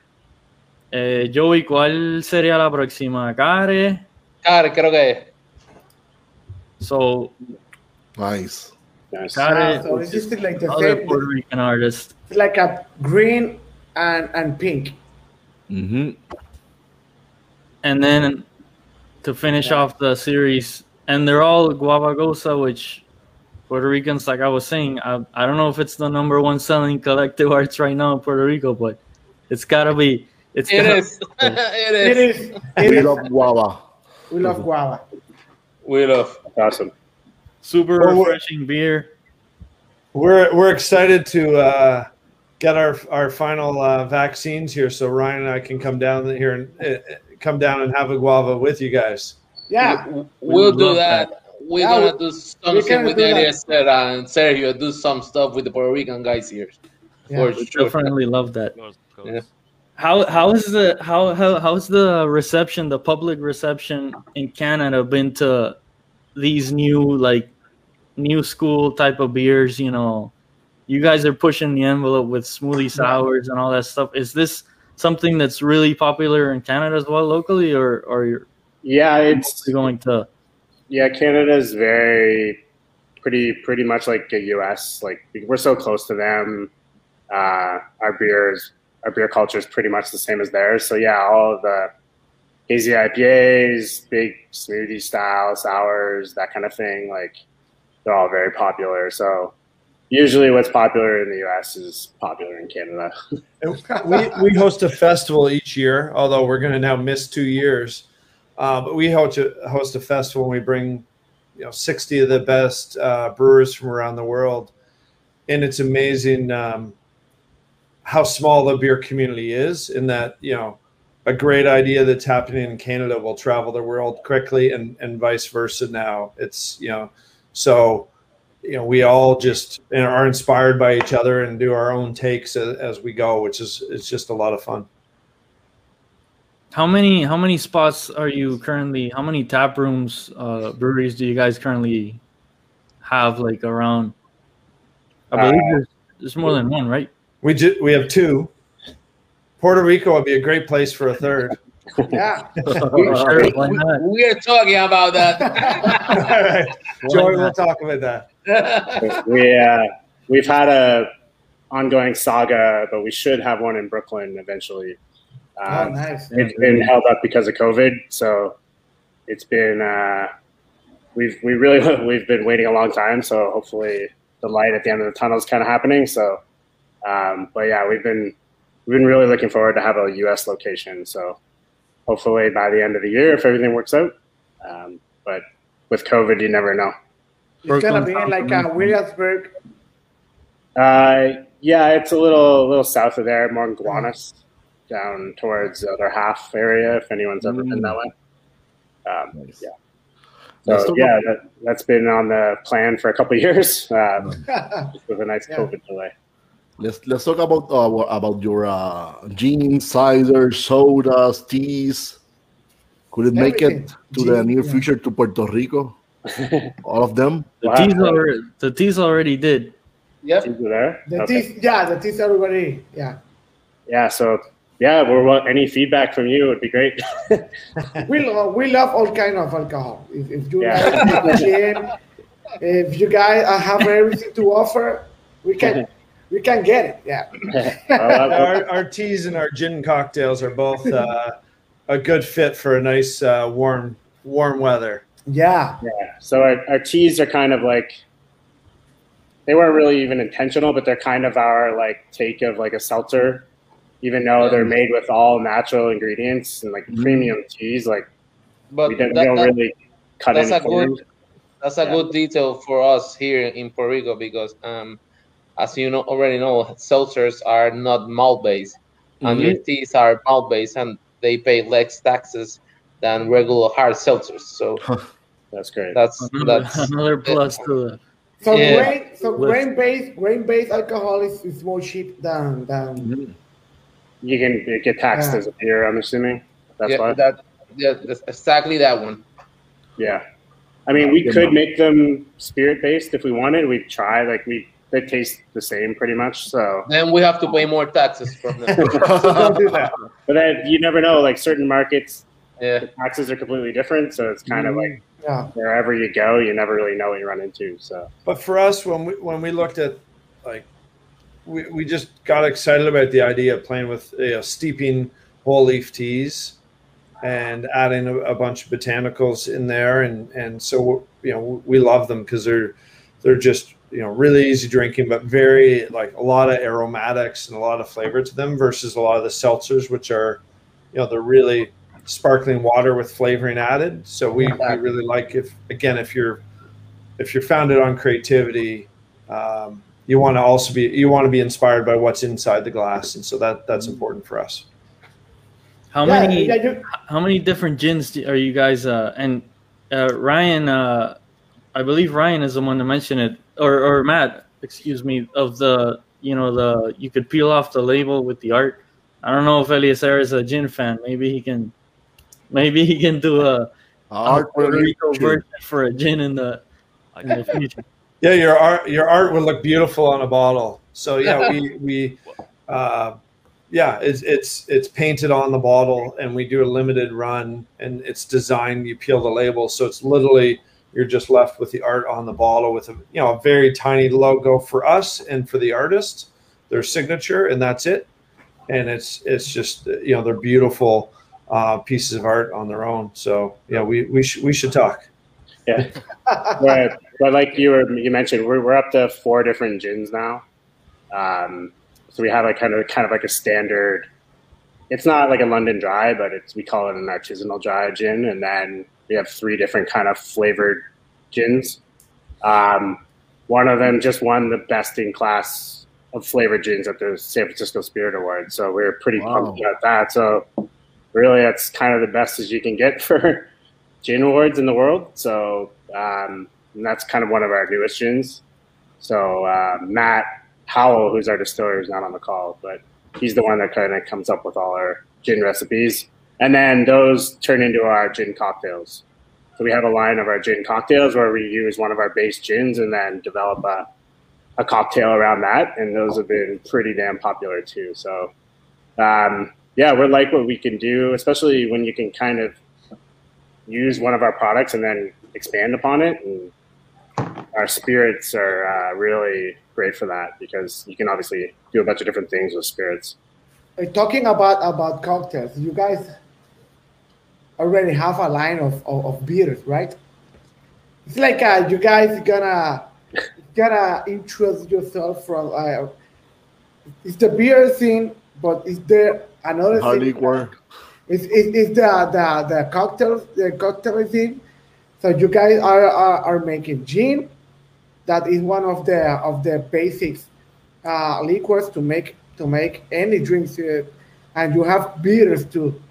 Eh, Joey, ¿cuál sería la próxima? Care. Care, creo que es. So Nice. Nice. Care, Ah, so it's just like the other same- Puerto Rican artist. It's like a green and and pink. Ujú. and then to finish off the series, and they're all Guava Gose, which Puerto Ricans, like I was saying, I, I don't know if it's the number one selling collective <laughs> arts right now in Puerto Rico, but it's gotta be. It's It gotta, <laughs> is. it It is. is. It We is. love guava. We love guava. We love. Awesome. super Well, we're- refreshing beer. We're we're excited to uh, get our our final uh, vaccines here, so Ryan and I can come down here and uh, come down and have a guava with you guys. Yeah. We'll do love that. We're Yeah, gonna do something can with do that. Eliezer and Sergio. Do some stuff with the Puerto Rican guys here. Yeah. For sure. Definitely love that. Of course. Yeah. How how is the how, how how's the reception, the public reception in Canada been to these new like new school type of beers? You know, you guys are pushing the envelope with smoothie sours and all that stuff. Is this something that's really popular in Canada as well locally, or or Yeah, it's going to? yeah. Canada's very pretty pretty much like the U.S. Like we're so close to them. Uh, our beers, our beer culture is pretty much the same as theirs. So yeah, all of the hazy IPAs, big smoothie style sours, that kind of thing. Like they're all very popular. So usually, what's popular in the U.S. is popular in Canada. <laughs> we, we host a festival each year, although we're going to now miss two years. Uh, but we host a, host a festival and we bring you know 60 of the best uh, brewers from around the world. And it's amazing um, how small the beer community is, in that, you know, a great idea that's happening in Canada will travel the world quickly and, and vice versa now. It's, you know, so you know we all just are inspired by each other and do our own takes as, as we go which is it's just a lot of fun How many how many spots are you currently? How many tap rooms, uh, breweries do you guys currently have like around? I believe Uh, there's, there's more than one, right? We ju- we have two puerto rico would be a great place for a third Yeah. <laughs> Sure, why? We are talking about that. <laughs> all right joey we'll talk about that <laughs> we uh, we've had a ongoing saga, but we should have one in Brooklyn eventually. Oh, Um, nice. It's been held up because of COVID, so it's been uh, we've we really we've been waiting a long time. So hopefully the light at the end of the tunnel is kind of happening. So, um, but yeah, we've been we've been really looking forward to have a U.S. location. So hopefully by the end of the year if everything works out. Um, but with COVID, you never know. It's gonna be in like uh, Williamsburg. Uh, yeah, it's a little a little south of there, more in Gowanus, down towards the other half area. If anyone's ever been that way, um, yeah. So talk yeah, that, that's been on the plan for a couple of years um, <laughs> with a nice Yeah. COVID delay. Let's let's talk about uh, about your uh, gins, ciders, sodas, teas. Could it make Everything. it to the near yeah. future to Puerto Rico? <laughs> All of them. The Wow. teas already, the teas already did. Yep. Is it there? The Okay. teeth, yeah, the teas everybody, yeah. Yeah. So yeah, we're well, any feedback from you would be great. <laughs> We love, we love all kind of alcohol. If, if you Yeah. guys have gin, if you guys uh, have everything to offer, we can <laughs> we can get it. Yeah. <laughs> our, our teas and our gin cocktails are both uh, a good fit for a nice uh, warm warm weather. Yeah. Yeah. So our, our teas are kind of like they weren't really even intentional, but they're kind of our like take of like a seltzer, even though they're made with all natural ingredients and like premium teas. Like But we don't, we that- don't that- really cut that's any a corners. good that's a Yeah. good detail for us here in Puerto Rico because um, as you know already know seltzers are not malt based and mm-hmm. your teas are malt based and they pay less taxes than regular hard seltzers so <laughs> that's great that's Another, that's another plus to the. So Yeah. grain, so grain based, grain based alcohol is, is more cheap than than mm-hmm. You can get taxed Yeah. as a beer, I'm assuming. That's yeah, why. that yeah that's exactly that one Yeah. I mean, we could enough. make them spirit based if we wanted. We'd try. Like we, they taste the same pretty much. So, then we have to pay more taxes from them <laughs> don't do that. but then you never know. Like certain markets, yeah the taxes are completely different. So it's kind of mm-hmm. like Yeah. wherever you go, you never really know what you run into. So But for us, when we when we looked at like we, we just got excited about the idea of playing with you know, steeping whole leaf teas and adding a, a bunch of botanicals in there and and so you know we love them because they're they're just you know really easy drinking but very like a lot of aromatics and a lot of flavor to them versus a lot of the seltzers which are you know they're really sparkling water with flavoring added so we, we really like if again if you're if you're founded on creativity um, you want to also be you want to be inspired by what's inside the glass and so that that's important for us How Yeah, many? yeah, How many different gins do, are you guys? Uh, and uh, Ryan, uh, I believe Ryan is the one to mention it, or or Matt, excuse me, of the you know the you could peel off the label with the art. I don't know if Eliezer is a gin fan. Maybe he can, maybe he can do a, a Art Puerto Rico version for a gin in the in the <laughs> future. Yeah, your art your art would look beautiful on a bottle. So yeah, we we uh, yeah, it's it's it's painted on the bottle, and we do a limited run, and it's designed. You peel the label, so it's literally you're just left with the art on the bottle with a you know a very tiny logo for us and for the artist, their signature, and that's it. And it's it's just you know they're beautiful uh, pieces of art on their own. So yeah, we we should we should talk. yeah. <laughs> but, but like you were you mentioned, we're we're up to four different gins now. Um, so we have like kind of kind of like a standard. It's not like a London dry, but it's we call it an artisanal dry gin, and then we have three different kind of flavored gins. Um, one of them just won the best in class of flavored gins at the San Francisco Spirit Awards, so we are pretty Wow. pumped about that. So really, that's kind of the best as you can get <laughs> for gin awards in the world. So um, and that's kind of one of our newest gins. So uh, Matt Howell, who's our distiller, is not on the call, but he's the one that kind of comes up with all our gin recipes, and then those turn into our gin cocktails. So we have a line of our gin cocktails where we use one of our base gins and then develop a, a cocktail around that, and those have been pretty damn popular too. So um, yeah, we're like what we can do, especially when you can kind of use one of our products and then expand upon it. And our spirits are uh, really great for that because you can obviously do a bunch of different things with spirits. Talking about about cocktails, you guys already have a line of, of, of beers, right? It's like uh, you guys gonna gonna introduce yourself from. Uh, it's the beer scene, but is there another Hard thing? liquor. It's, it's, it's the, the the cocktail the cocktail thing. So you guys are, are, are making gin. That is one of the of the basics uh, liquids to make to make any drinks, uh, and you have beers too.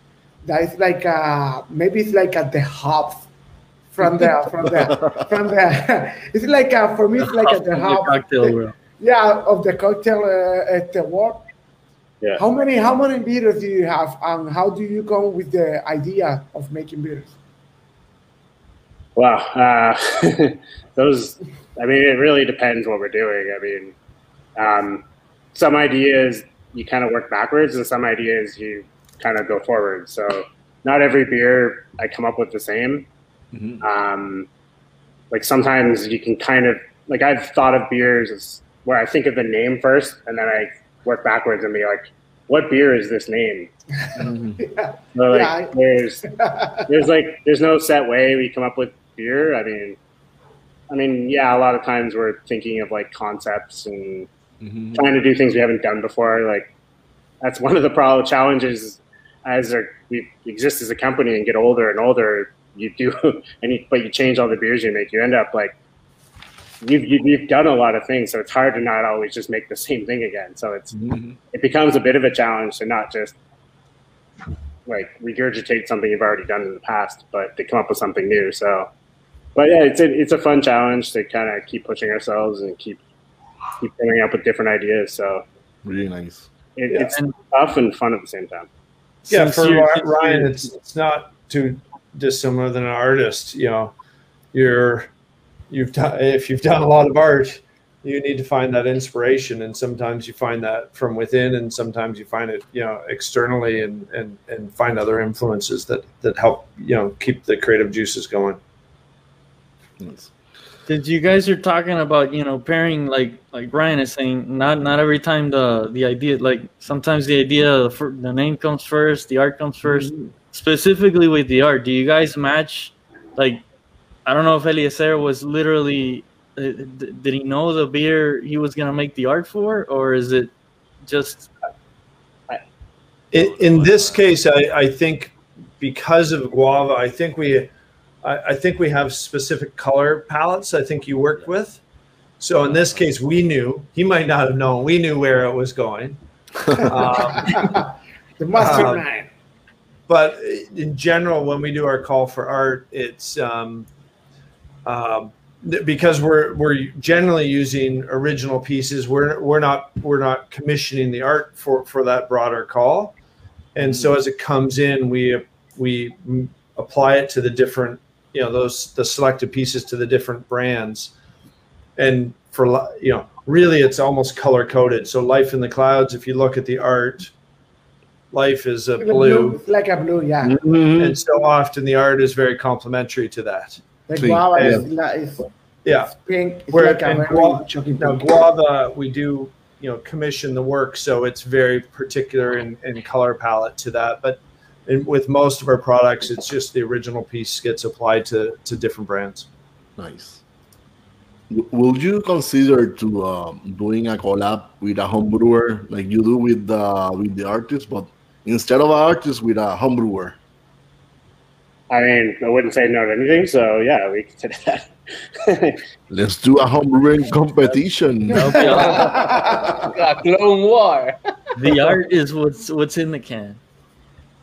That is like uh, maybe it's like at the hops from the from the from the. <laughs> It's like uh, for me it's like at the Of the hops. cocktail <laughs> world. Yeah, of the cocktail uh, at the work. Yeah. How many how many beers do you have, and how do you come with the idea of making beers? Wow. Uh, <laughs> those, I mean, it really depends what we're doing. I mean, um, some ideas you kind of work backwards, and some ideas you kind of go forward. So, not every beer I come up with the same. Mm-hmm. Um, like sometimes you can kind of like I've thought of beers as where I think of the name first, and then I work backwards and be like, what beer is this name? Mm-hmm. <laughs> yeah. So like, Yeah, I- there's <laughs> there's like there's no set way we come up with beer. I mean, I mean, yeah, a lot of times we're thinking of like concepts and mm-hmm. trying to do things we haven't done before. Like that's one of the problem challenges as our, we exist as a company and get older and older. You do, <laughs> and you, but you change all the beers you make. You end up like you've, you've you've done a lot of things, so it's hard to not always just make the same thing again. So it's mm-hmm. it becomes a bit of a challenge to not just like regurgitate something you've already done in the past, but to come up with something new. So, but yeah, it's a, it's a fun challenge to kind of keep pushing ourselves and keep keep coming up with different ideas. So Really nice. it, Yeah. it's tough and fun at the same time. Yeah, for you're- Ry- since Ryan, you're- it's it's not too dissimilar than an artist. You know, you're you've done if you've done a lot of art, you need to find that inspiration, and sometimes you find that from within, and sometimes you find it you know externally, and and and find other influences that that help you know keep the creative juices going. Since you guys are talking about, you know, pairing like like Brian is saying, not not every time the the idea like sometimes the idea the, the name comes first, the art comes 1st Specifically with the art, do you guys match? Like, I don't know if Eliezer was literally uh, did he know the beer he was gonna make the art for, or is it just In, in this case, I, I think because of guava, I think we, I, I think we have specific color palettes. I think you worked with. So in this case, we knew he might not have known. We knew where it was going. <laughs> Um, The mustard Um, man. but in general, when we do our call for art, it's um, um, th- because we're we're generally using original pieces. We're we're not we're not commissioning the art for for that broader call, and so as it comes in, we we apply it to the different you know those the selected pieces to the different brands, and for you know really it's almost color coded. So life in the clouds. If you look at the art. Life is a The blue, like a blue, yeah. Mm-hmm. and so often the art is very complementary to that. The guava is, And- la- is yeah, it's pink. It's Where like a in guava, now guava, we do you know commission the work, so it's very particular in, in color palette to that. But in, with most of our products, it's just the original piece gets applied to to different brands. Nice. W- Would you consider to um, doing a collab with a home brewer like you do with the with the artist, but instead of an artist with a home brewer? I mean, I wouldn't say no to anything. So yeah, we consider that. <laughs> Let's do a home brewing competition. A clone war. the art is what's what's in the can?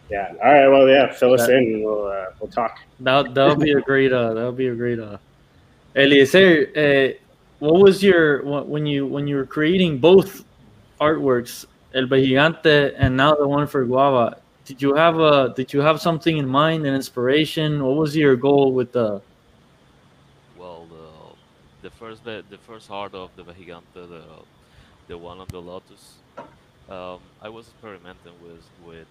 Yeah. All right. Well, yeah. Fill us That- in. and We'll uh, we'll talk. That that'll be a great uh that'll be a great uh Eliezer, uh, what was your when you when you were creating both artworks, El Gigante and now the one for Guava? Did you have a did you have something in mind, an inspiration? What was your goal with the Well, the the first the, the first art of the Vejigante, the the one on the Lotus, um, I was experimenting with with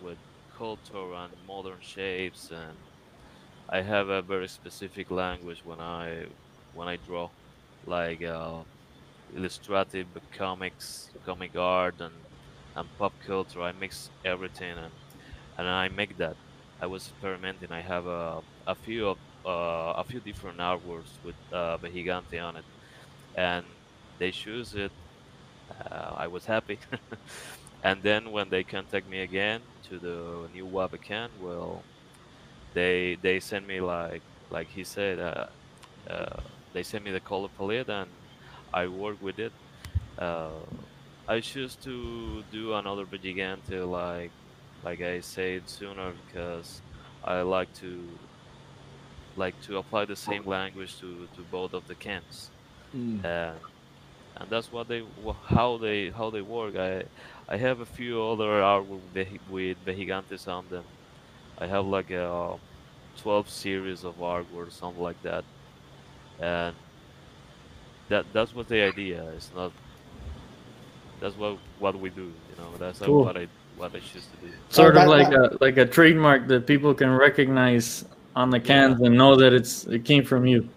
with culture and modern shapes, and I have a very specific language when I when I draw, like uh, illustrative comics, comic art, and and pop culture. I mix everything, and and I make that. I was experimenting. I have a a few of uh, a few different artworks with uh, Vejigante on it, and they choose it. Uh, I was happy, <laughs> and then when they contact me again to the new guava can, well, they they send me like like he said, uh, uh, they send me the color palette and I work with it. Uh, I choose to do another Gigante like like I said sooner because I like to like to apply the same language to, to both of the camps. Mm. and and that's what they how they how they work. I I have a few other artwork with with Vejigantes on them. I have like a 12 series of artwork, something like that, and that that's what the idea is. Not that's what what we do. You know, that's Cool. what I what I choose to do. Sort of like a like a trademark that people can recognize on the cans and know that it's it came from you.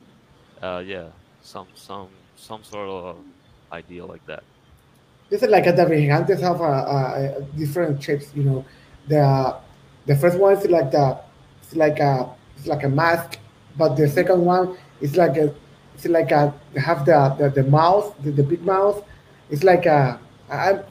Uh, yeah, some some some sort of idea like that. This is like the Gigantes have a, a, a different shapes. You know, the the first one is like the it's like a it's like a mask, but the second one is like a it's like a they have the the, the mouth the, the big mouth. It's like a I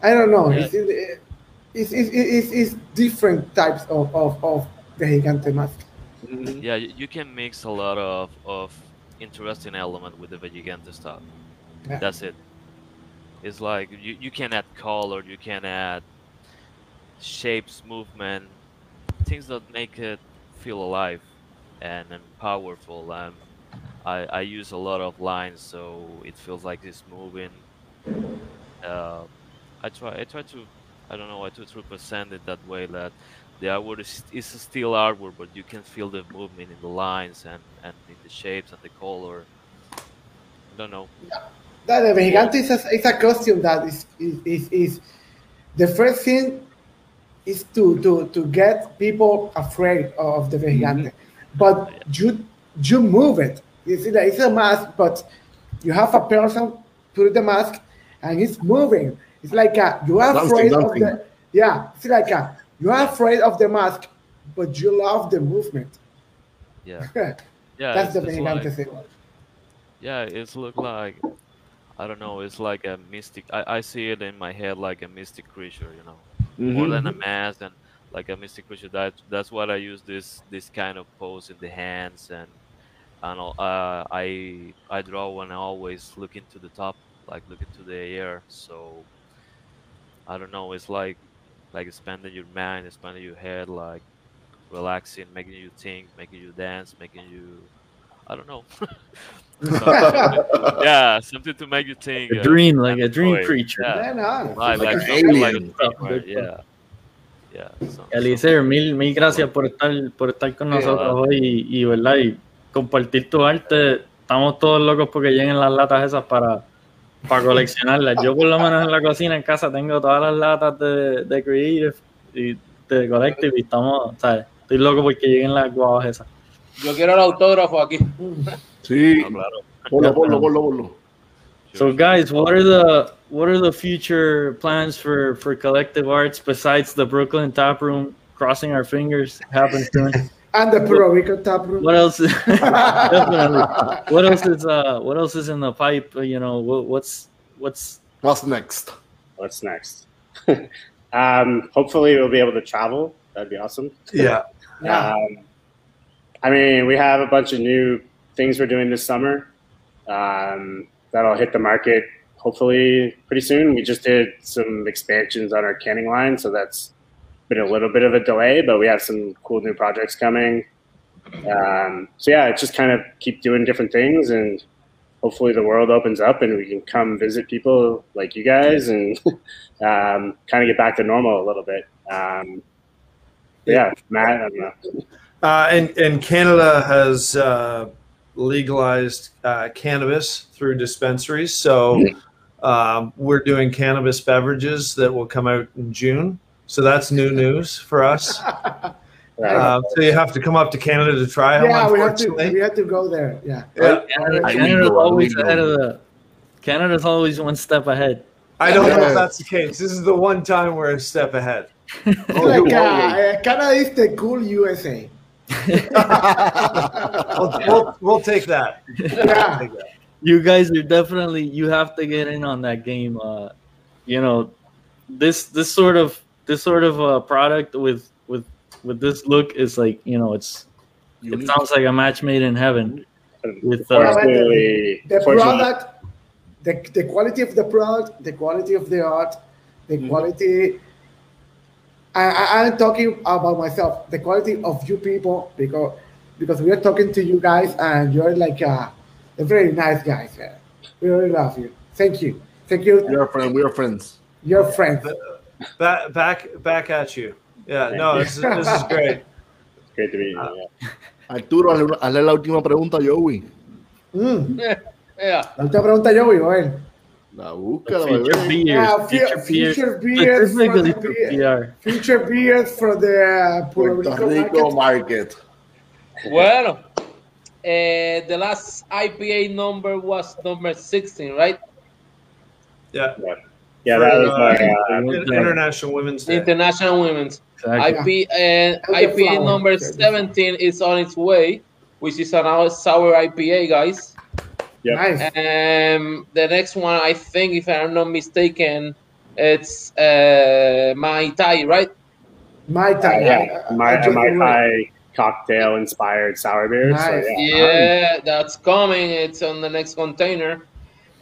I don't know. It's, it's, it's, it's, it's different types of of, of the Gigante mask. Mm-hmm. Yeah, you, you can mix a lot of of interesting element with the Vejigante stuff. Yeah. That's it. It's like you, you can add color, you can add shapes, movement, things that make it feel alive and, and powerful. And I, I use a lot of lines so it feels like it's moving. Uh, I try I try to I don't know I try to represent it that way that the artwork is, is still artwork but you can feel the movement in the lines and, and in the shapes and the color. I don't know. That the Gigante is a, is a costume that is, is, is, is the first thing is to, to, to get people afraid of the mm-hmm. Gigante. But you you move it. You see that it's a mask, but you have a person put the mask and it's moving. It's like a, you are Dancing, afraid dancing. of the yeah. It's like a, you are afraid of the mask, but you love the movement. Yeah. <laughs> That's Yeah, the it's, it's Gigante like, thing. yeah, it's look like I don't know, it's like a mystic I, I see it in my head like a mystic creature, you know. More than a Mhm. mask and like a mystic creature. That that's what I use this this kind of pose in the hands and and uh, I I draw when I always look into the top, like look into the air. So I don't know, it's like like expanding your mind, expanding your head, like relaxing, making you think, making you dance, making you I don't know. <laughs> Something- <laughs> yeah, something to make you think. A uh, dream, like a dream creature. Yeah, Yeah, no, like a? Yeah, mil, mil gracias por estar, por estar con nosotros hoy y, y, ¿verdad? y compartir tu arte. Estamos todos locos porque lleguen las latas esas para, para coleccionarlas. Yo por lo menos en la cocina en casa tengo todas las latas de, de Creative y de Collective y estamos, ¿sabes? Estoy loco porque lleguen las guavas esas. Yo quiero el autógrafo aquí. <laughs> Sí. No, claro. Ponlo, ponlo, ponlo, ponlo. So guys, what are the what are the future plans for for Collective Arts besides the Brooklyn Tap Room? Crossing our fingers happens soon. <laughs> And the Puerto Rico tap room. What else? <laughs> Definitely. What else is uh What else is in the pipe? Uh, You know, what, what's what's What's next? What's next? <laughs> um, hopefully, we'll be able to travel. That'd be awesome. Yeah. Yeah. Um, I mean, we have a bunch of new things we're doing this summer um, that'll hit the market hopefully pretty soon. We just did some expansions on our canning line, so that's been a little bit of a delay, but we have some cool new projects coming. Um, so yeah, it's just kind of keep doing different things, and hopefully the world opens up and we can come visit people like you guys and <laughs> um, kind of get back to normal a little bit. Um, yeah, Matt, I don't know. Uh, and, and Canada has uh, legalized uh, cannabis through dispensaries. So um, we're doing cannabis beverages that will come out in June. So that's new news for us. Uh, so you have to come up to Canada to try them. yeah, we have to we have to go there. Yeah. Yeah. Canada, Canada's always ahead of the. Canada's always one step ahead. I don't know if that's the case. This is the one time we're a step ahead. Oh, <laughs> like you uh, Canada is the cool USA. We'll, we'll, we'll take that. Yeah. Take that. You guys are definitely. You have to get in on that game. Uh, you know, this this sort of this sort of uh, product with with with this look is like you know it's it sounds like a match made in heaven. With uh, the, the product, the, the quality of the product, the quality of the art, the Mm-hmm. quality. I, I, I'm talking about myself. The quality of you people, because because we are talking to you guys, and you're like uh, a very nice guys. Man. We really love you. Thank you. Thank you. We are friends. We are friends. You're friends. Back, back, back at you. Yeah, no, this is, this is great. <laughs> Great to meet you. yeah. <laughs> Arturo, hazle, hazle la última pregunta a Joey. Mm. <laughs> Yeah. La última pregunta, Joey, Joel. La busca, la future bebé. beers, Ah, fu- future beers, future beers for specifically the for beer- PR. Future beers for the uh, Puerto, Puerto Rico, Rico market. market. Bueno, eh, the last IPA number was number 16, right? Yeah. Yeah, For, that was uh, our, uh, International Women's Day. International Women's. Exactly. IP and Okay, IPA number 17 is on its way, which is an sour IPA, guys. Nice. Um, the next one, I think, if I'm not mistaken, it's uh, Mai Tai, right? My time. yeah, I- I- my I just my cocktail inspired sour beers. So, Nice. yeah. Yeah, that's coming. It's on the next container.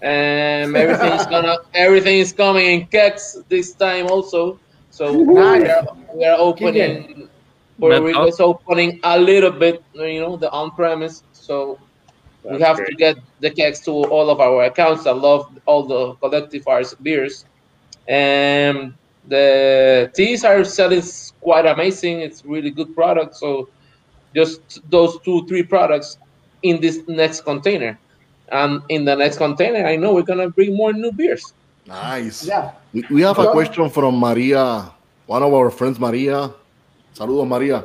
Um, everything's gonna <laughs> everything is coming in kegs this time also. So we are, we are opening Puerto But Rico is opening a little bit, you know, the on premise. So we have great. to get the kegs to all of our accounts. I love all the collective arts beers. And the teas are selling quite amazing. It's really good product. So just those two, three products in this next container. And in the next container, I know we're gonna bring more new beers. Nice. Yeah. We, we have a question from Maria, one of our friends, Maria. Saludos, Maria.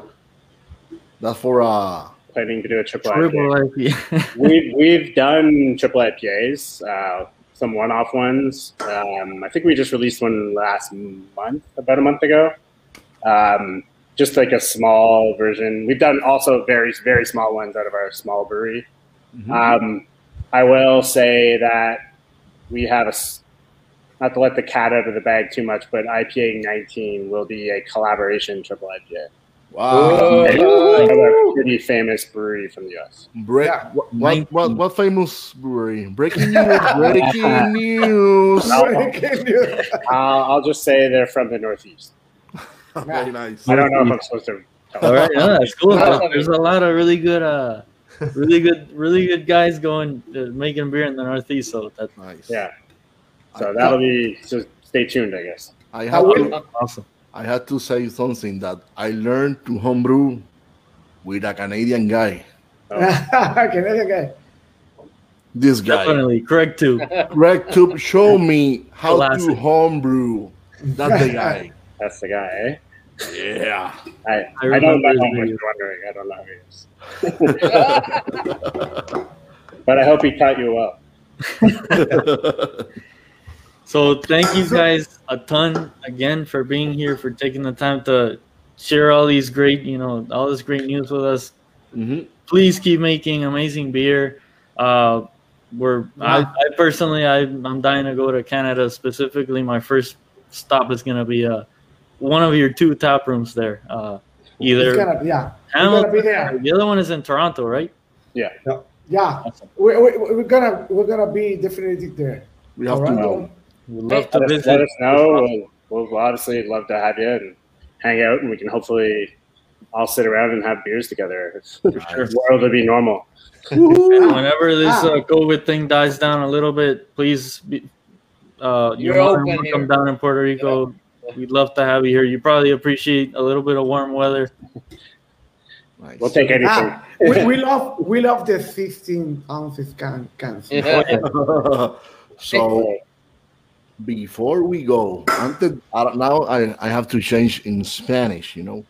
That's for uh planning to do a triple, Triple IPA. We've we've done triple IPAs, uh, some one-off ones. Um, I think we just released one last month, about a month ago. Um, just like a small version. We've done also very very small ones out of our small brewery. Um, I will say that we have a not to let the cat out of the bag too much, but IPA 19 will be a collaboration triple IPA. Wow. Another pretty famous brewery from the US. Break, Yeah. what, what, what, what famous brewery? Breaking news! <laughs> Breaking news! Uh, I'll just say they're from the Northeast. <laughs> Very nice. I don't know if I'm supposed to. Tell All right, yeah, that's cool. <laughs> There's a lot of really good, uh, really good, really good guys going uh, making beer in the Northeast. So that's Nice. Yeah. So that'll be. So stay tuned, I guess. I I had will- to, awesome. I had to say something that I learned to homebrew with a Canadian guy. <laughs> Canadian guy. This guy, Definitely, CraigTube. Greg Tube, show me how to homebrew. That's the guy. <laughs> That's the guy, eh? Yeah. I, I I, don't remember know his if video. you're wondering. I don't know who <laughs> but I hope he taught you well. So thank you guys a ton again for being here, for taking the time to share all these great, you know, all this great news with us. Mhm. Please keep making amazing beer. Uh, we're I, I personally I, I'm dying to go to Canada specifically. My first stop is gonna be uh one of your two tap rooms there. Uh, either gonna, yeah. Hamilton, be there. the other one is in Toronto, right? Yeah. Yeah. We, we, we're gonna we're gonna be definitely there. We have to Toronto. Go. We'd love to Let visit. let us know. We'll, we'll obviously love to have you and hang out, and we can hopefully all sit around and have beers together. the world will be normal. Whenever this Ah. uh, COVID thing dies down a little bit, please, be, uh, you're, You're more than open welcome here. down in Puerto Rico. We'd love to have you here. You probably appreciate a little bit of warm weather. Nice. We'll take anything. Ah, we, we love we love the 16 ounces can cans. Yeah. <laughs> so before we go, antes, now I, I have to change in Spanish, you know.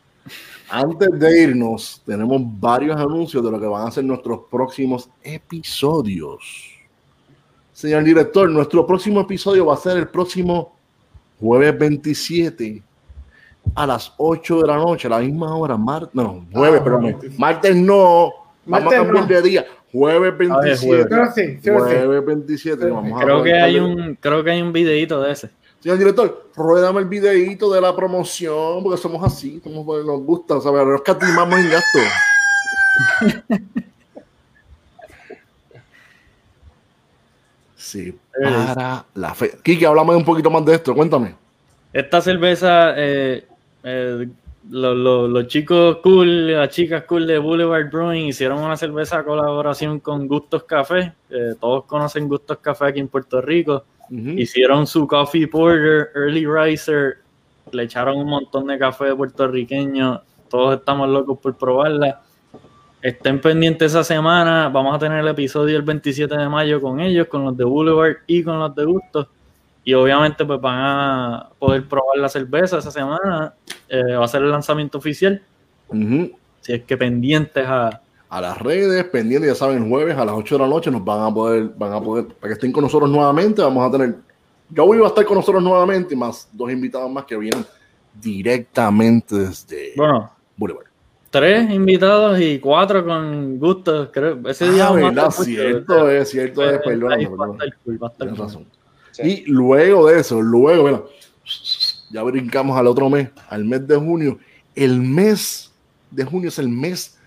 Antes de irnos, tenemos varios anuncios de lo que van a ser nuestros próximos episodios. Señor director, nuestro próximo episodio va a ser el próximo jueves 27 a las 8 de la noche, a la misma hora, martes, no, jueves, Ah, perdón, martes. martes no, vamos Martes a cambiar no. de día, jueves 27, Thursday, Thursday. jueves 27, vamos a Creo que hay un, creo que hay un videito de ese. Señor director, ruédame el videíto de la promoción, porque somos así, somos, nos gusta, ¿sabes? Nos catimamos en gasto. <laughs> Sí, para la fe. Kiki, háblame un poquito más de esto, cuéntame. Esta cerveza, eh, eh, lo- lo- los chicos cool, las chicas cool de Boulevard Brewing hicieron una cerveza colaboración con Gustos Café. eh, todos conocen Gustos Café aquí en Puerto Rico. Hicieron su Coffee Porter, Early Riser, le echaron un montón de café puertorriqueño. Todos estamos locos por probarla. Estén pendientes esa semana. Vamos a tener el episodio el 27 de mayo con ellos, con los de Boulevard y con los de Gustos. Y obviamente pues van a poder probar la cerveza esa semana. Eh, va a ser el lanzamiento oficial. Si es que pendientes a... A las redes, pendientes, ya saben, jueves a las 8 de la noche nos van a poder, van a poder, para que estén con nosotros nuevamente, vamos a tener, Joey va a estar con nosotros nuevamente, más dos invitados más que vienen directamente desde Bueno, Boulevard. tres invitados y cuatro con gustos. Creo. Ese día Ah, vamos a verdad, cierto es, cierto es, Eh, perdóname, razón. Y luego de eso, luego, mira, ya brincamos al otro mes, al mes de junio. El mes de junio es el mes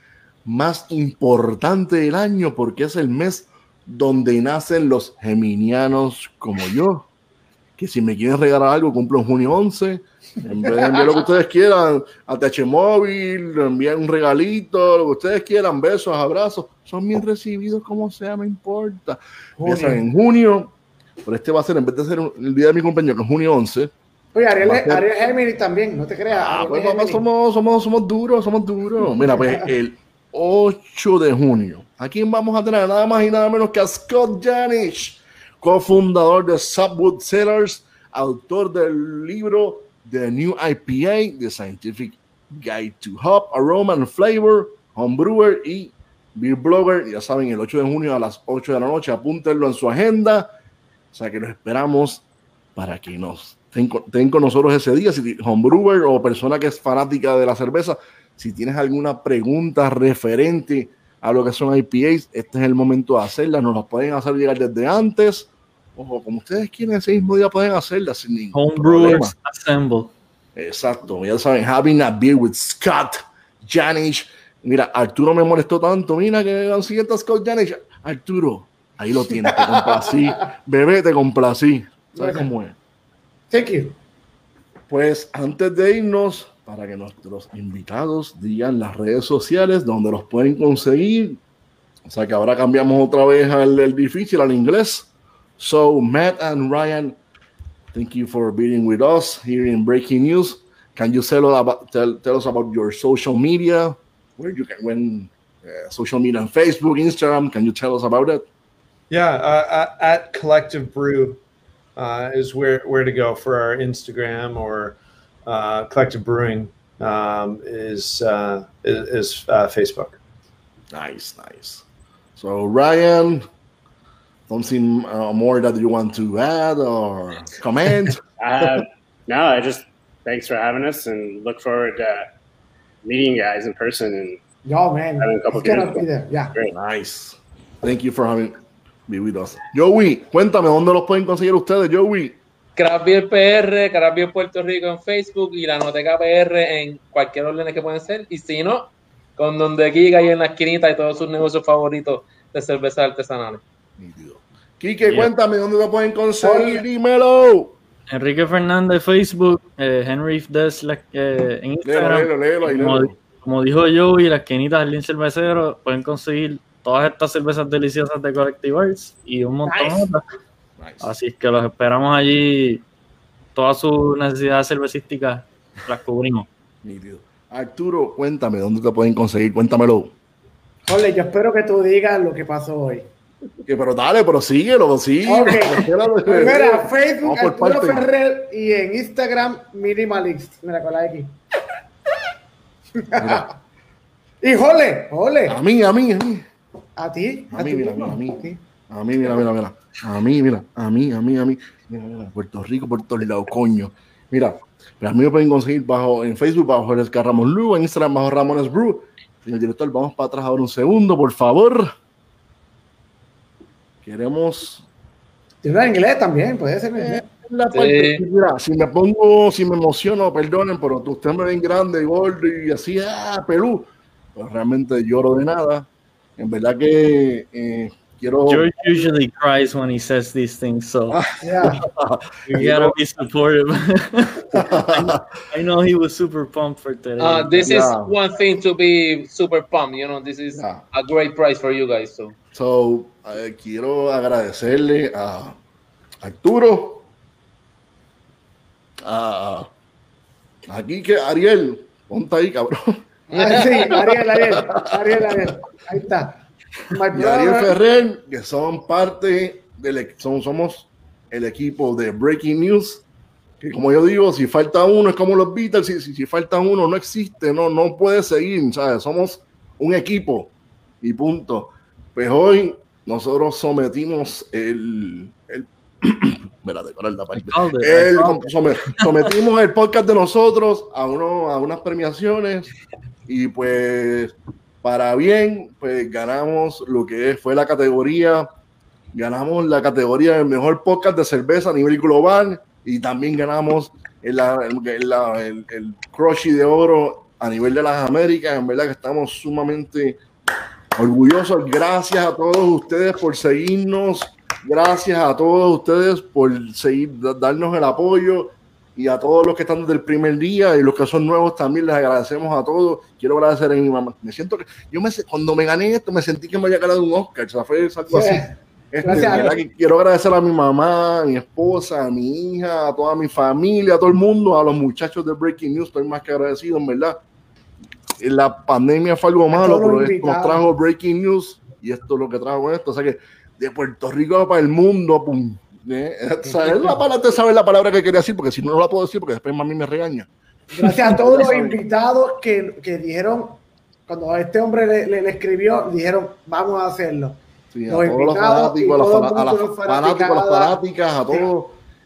más importante del año porque es el mes donde nacen los geminianos como yo. Que si me quieren regalar algo, cumplo en junio 11. En vez de enviar lo que ustedes quieran, a TH Móvil, enviar un regalito, lo que ustedes quieran, besos, abrazos, son bien recibidos como sea, me importa. Saben, en junio, pero este va a ser, en vez de ser un- el día de mi cumpleaños, que es junio 11, Oye, Ariel, ser- Ariel Gemini también, no te creas. Ah, pues papá, somos, somos, somos duros, somos duros. Mira, pues <laughs> el 8 de junio, ¿a quién vamos a tener? Nada más y nada menos que a Scott Janish, cofundador de Subwood Cellars, autor del libro The New IPA, The Scientific Guide to Hop, Aroma and Flavor, Homebrewer y Beer Blogger. Ya saben, el 8 de junio a las 8 de la noche, apúntenlo en su agenda. O sea que los esperamos para que nos estén con, nosotros ese día. Si homebrewer o persona que es fanática de la cerveza, si tienes alguna pregunta referente a lo que son IPAs, este es el momento de hacerla. Nos las pueden hacer llegar desde antes o como ustedes quieren, ese mismo día pueden hacerla sin ningún problema. Homebrewers Assemble. Exacto, ya saben, having a beer with Scott Janish. Mira, Arturo me molestó tanto. Mira que van siguiente a Scott Janish. Arturo, ahí lo tienes, te complací. <laughs> Bebé, te complací. ¿Sabes Bueno. cómo es? Thank you. Pues antes de irnos, para que nuestros invitados digan las redes sociales donde los pueden conseguir. O sea que ahora cambiamos otra vez al, al difícil, al inglés. So, Matt and Ryan, thank you for being with us here in Breaking News. Can you tell us about, tell, tell us about your social media? Where you can, when uh, social media Facebook, Instagram, can you tell us about it? Yeah, uh, uh, at Collective Brew uh, is where where to go for our Instagram or uh, Collective Brewing um, is uh, is, is uh, Facebook. Nice, nice. So, Ryan, something uh, more that you want to add or comment? <laughs> Uh, no, I just thanks for having us and look forward to meeting you guys in person and. Y'all, man, having a couple it's gonna be there. Yeah. Great. Nice. Thank you for having us. Joey, cuéntame dónde los pueden conseguir ustedes, Joey. Craft Beer PR, Craft Beer Puerto Rico en Facebook y la Noteca PR en cualquier orden que pueden ser. Y si no, con donde Giga ahí en la esquinita y todos sus negocios favoritos de cervezas artesanales. Quique, Yeah. cuéntame dónde lo pueden conseguir, dímelo. Enrique Fernández Facebook, eh, Henry Des la- eh, en Instagram. léelo, léelo, ahí, como, léelo. como dijo Joey, la esquinita del Lin Cervecero, pueden conseguir todas estas cervezas deliciosas de Collective Arts y un montón Nice. otras. Así es que los esperamos allí. Todas sus necesidades cervecísticas las cubrimos. Arturo, cuéntame dónde te pueden conseguir, cuéntamelo. Ole, yo espero que tú digas lo que pasó hoy. Que, pero dale, pero síguelo, sí. Ok. Espéralo. Pues mira, Facebook, Arturo parte. Ferrer y en Instagram, Minimalist. Mira, con la X. <laughs> y jole, jole. A mí, a mí, a mí. A ti. A mí, mira, mira, a mí. A mí, mira, mira, mira. A mí, mira, a mí, a mí, a mí. Mira, mira, Puerto Rico, todos lados, coño. Mira, pero a mí me pueden conseguir bajo, en Facebook bajo Jerez Ramos Lu, en Instagram bajo Ramones Brew. Señor director, vamos para atrás ahora un segundo, por favor. Queremos. Tiene en inglés también, puede ser inglés. La parte, mira, si me pongo, si me emociono, perdonen, pero usted me ven grande, gordo y así, ah, Perú. Pero realmente lloro de nada. En verdad que eh, quiero. George usually cries when he says these things, so <laughs> Yeah. you gotta be supportive. <laughs> I know he was super pumped for today. Uh, this is one thing to be super pumped. You know, this is a great prize for you guys. So So, eh, quiero agradecerle a Arturo, a, aquí que Ariel, ponte ahí, cabrón. Ah, sí, Ariel, Ariel, Ariel, Ariel. Ahí está. Y Ariel. Ferrer, que son parte del e- son, somos el equipo de Breaking News. Que como yo digo, si falta uno es como los Beatles, si, si, si falta uno no existe, no, no puede seguir, ¿sabes? Somos un equipo y punto. Pues hoy nosotros sometimos el, el <coughs> espérate, I El- some- sometimos el podcast de nosotros a, uno, a unas premiaciones y pues para bien, pues ganamos lo que fue la categoría, ganamos la categoría del mejor podcast de cerveza a nivel global y también ganamos el, el, el, el Crushy de oro a nivel de las Américas. En verdad que estamos sumamente orgullosos. Gracias a todos ustedes por seguirnos. Gracias a todos ustedes por seguir, da- darnos el apoyo y a todos los que están desde el primer día y los que son nuevos también les agradecemos a todos. Quiero agradecer a mi mamá. Me siento que yo me cuando me gané esto me sentí que me había ganado un Oscar. O sea, fue algo Sí. así. Este, Gracias. que quiero agradecer a mi mamá, a mi esposa, a mi hija, a toda mi familia, a todo el mundo, a los muchachos de Breaking News. Estoy más que agradecido, en verdad. La pandemia fue algo malo, pero esto nos trajo Breaking News y esto es lo que trajo esto. O sea que de Puerto Rico para el mundo, pum. ¿eh? <laughs> O sea, es la palabra, sabes la palabra que quería decir, porque si no, no la puedo decir, porque después mami me regaña. Gracias a todos <laughs> los invitados que, que dijeron, cuando este hombre le, le- le escribió, dijeron, vamos a hacerlo. Sí, a Los todos los fanáticos, a, a las mundo, los fanáticos, a las fanaticadas. fanáticas, a todos.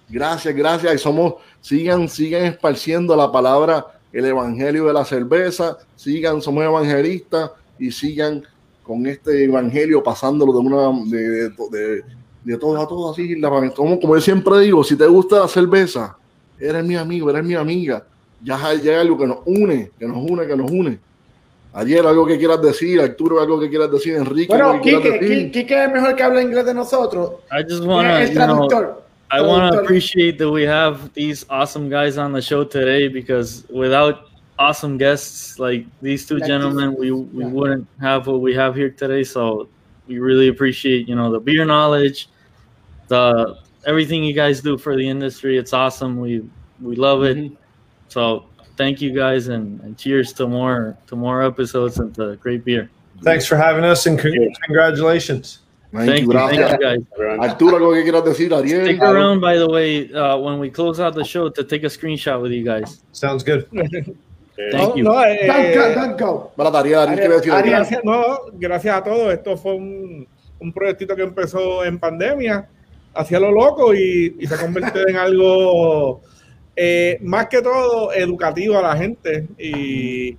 Gracias, gracias. Y somos, sigan, sigan esparciendo la palabra, el evangelio de la cerveza. Sigan, somos evangelistas y sigan con este evangelio pasándolo de una de, de, de, de todo a todo así. la- Como, como yo siempre digo, si te gusta la cerveza, eres mi amigo, eres mi amiga. Ya hay, ya hay algo que nos une, que nos une, que nos une. Ayer algo que quieras decir, Arturo, algo que quieras decir, Enrique. Bueno. Qui- Quique es mejor que habla inglés de nosotros. I just want to, el you know, traductor. I want to Traductor. appreciate that we have these awesome guys on the show today because without awesome guests like these two Like gentlemen, we we wouldn't have what we have here today. So we really appreciate, you know, the beer knowledge, the everything you guys do for the industry. It's awesome. We we love it. So thank you guys and, and cheers to more to more episodes and to great beer. Thanks for having us and con- congratulations. Thank you, thank you guys. Arturo, algo que quieras decir, Ariel. Stick around, by the way, uh, when we close out the show to take a screenshot with you guys. Sounds good. <laughs> Thank you. No, eh, no, gracias a todos. Esto fue un, un proyectito que empezó en pandemia, hacia lo loco y, y se convirtió en algo eh, más que todo educativo a la gente y,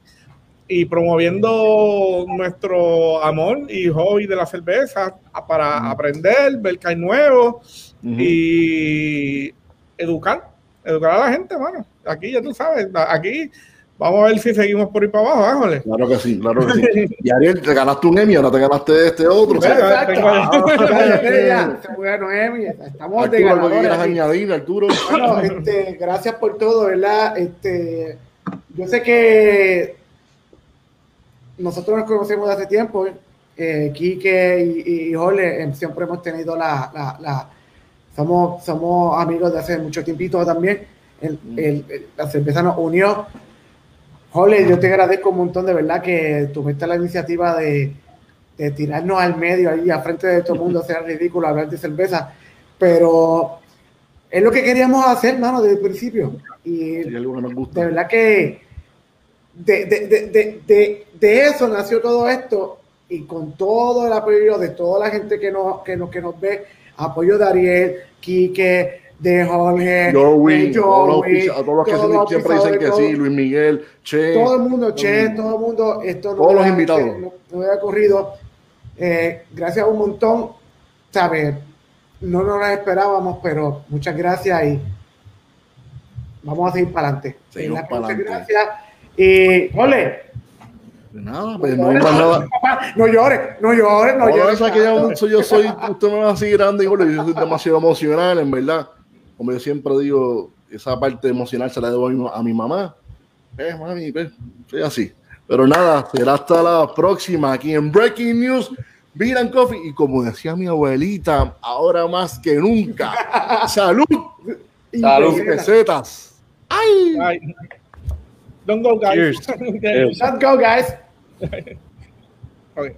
y promoviendo nuestro amor y hobby de la cerveza para aprender, ver que hay nuevo y educar, educar a la gente, mano. Aquí ya tú sabes, aquí vamos a ver si seguimos por ir para abajo, ájole. Claro que sí, claro que sí. Y Ariel, te ganaste un Emmy, ahora te ganaste este otro. Fue Noemi, <laughs> Estamos de que ganadores quieras añadir, Arturo. Bueno, este, gracias por todo, ¿verdad? Este, yo sé que nosotros nos conocemos de hace tiempo, eh, Quique y, y Jorge, eh, siempre hemos tenido la, la, la- somos, somos amigos de hace mucho tiempito también. El- el- el- la cerveza nos unió. Jorge, yo te agradezco un montón de verdad que tuviste la iniciativa de, de tirarnos al medio ahí, a frente de todo el mundo, hacer ridículo, hablar de cerveza, pero es lo que queríamos hacer, hermano, desde el principio. Y Sí, gusta. de verdad que de, de, de, de, de, de eso nació todo esto y con todo el apoyo de toda la gente que nos, que nos, que nos ve, apoyo de Ariel, Quique, de Jorge, Joey, de Joey, a todos los que todos siempre los dicen que sí, Luis Miguel, Che. todo el mundo, Che, todo el mundo, esto no Todos los invitados. No, no hubiera ocurrido. Eh, gracias a un montón, ¿sabes? No nos lo esperábamos, pero muchas gracias y vamos a seguir para adelante. Muchas gracias. Y, ole, Nada, pues no más <laughs> nada. no llores, no llores, no No, llores. que yo, soy- yo soy, usted me va a seguir grande, yo soy demasiado emocional, en verdad. Como yo siempre digo, esa parte emocional se la debo a mi, a mi mamá. Eh, mami, pues, soy así. Pero nada, será hasta la próxima aquí en Breaking News, Beer and Coffee. Y como decía mi abuelita, ahora más que nunca, salud. <laughs> Salud. Y pesetas. ¡Ay! Ay. Don't go, guys. Let's <laughs> go, guys. <laughs> Okay.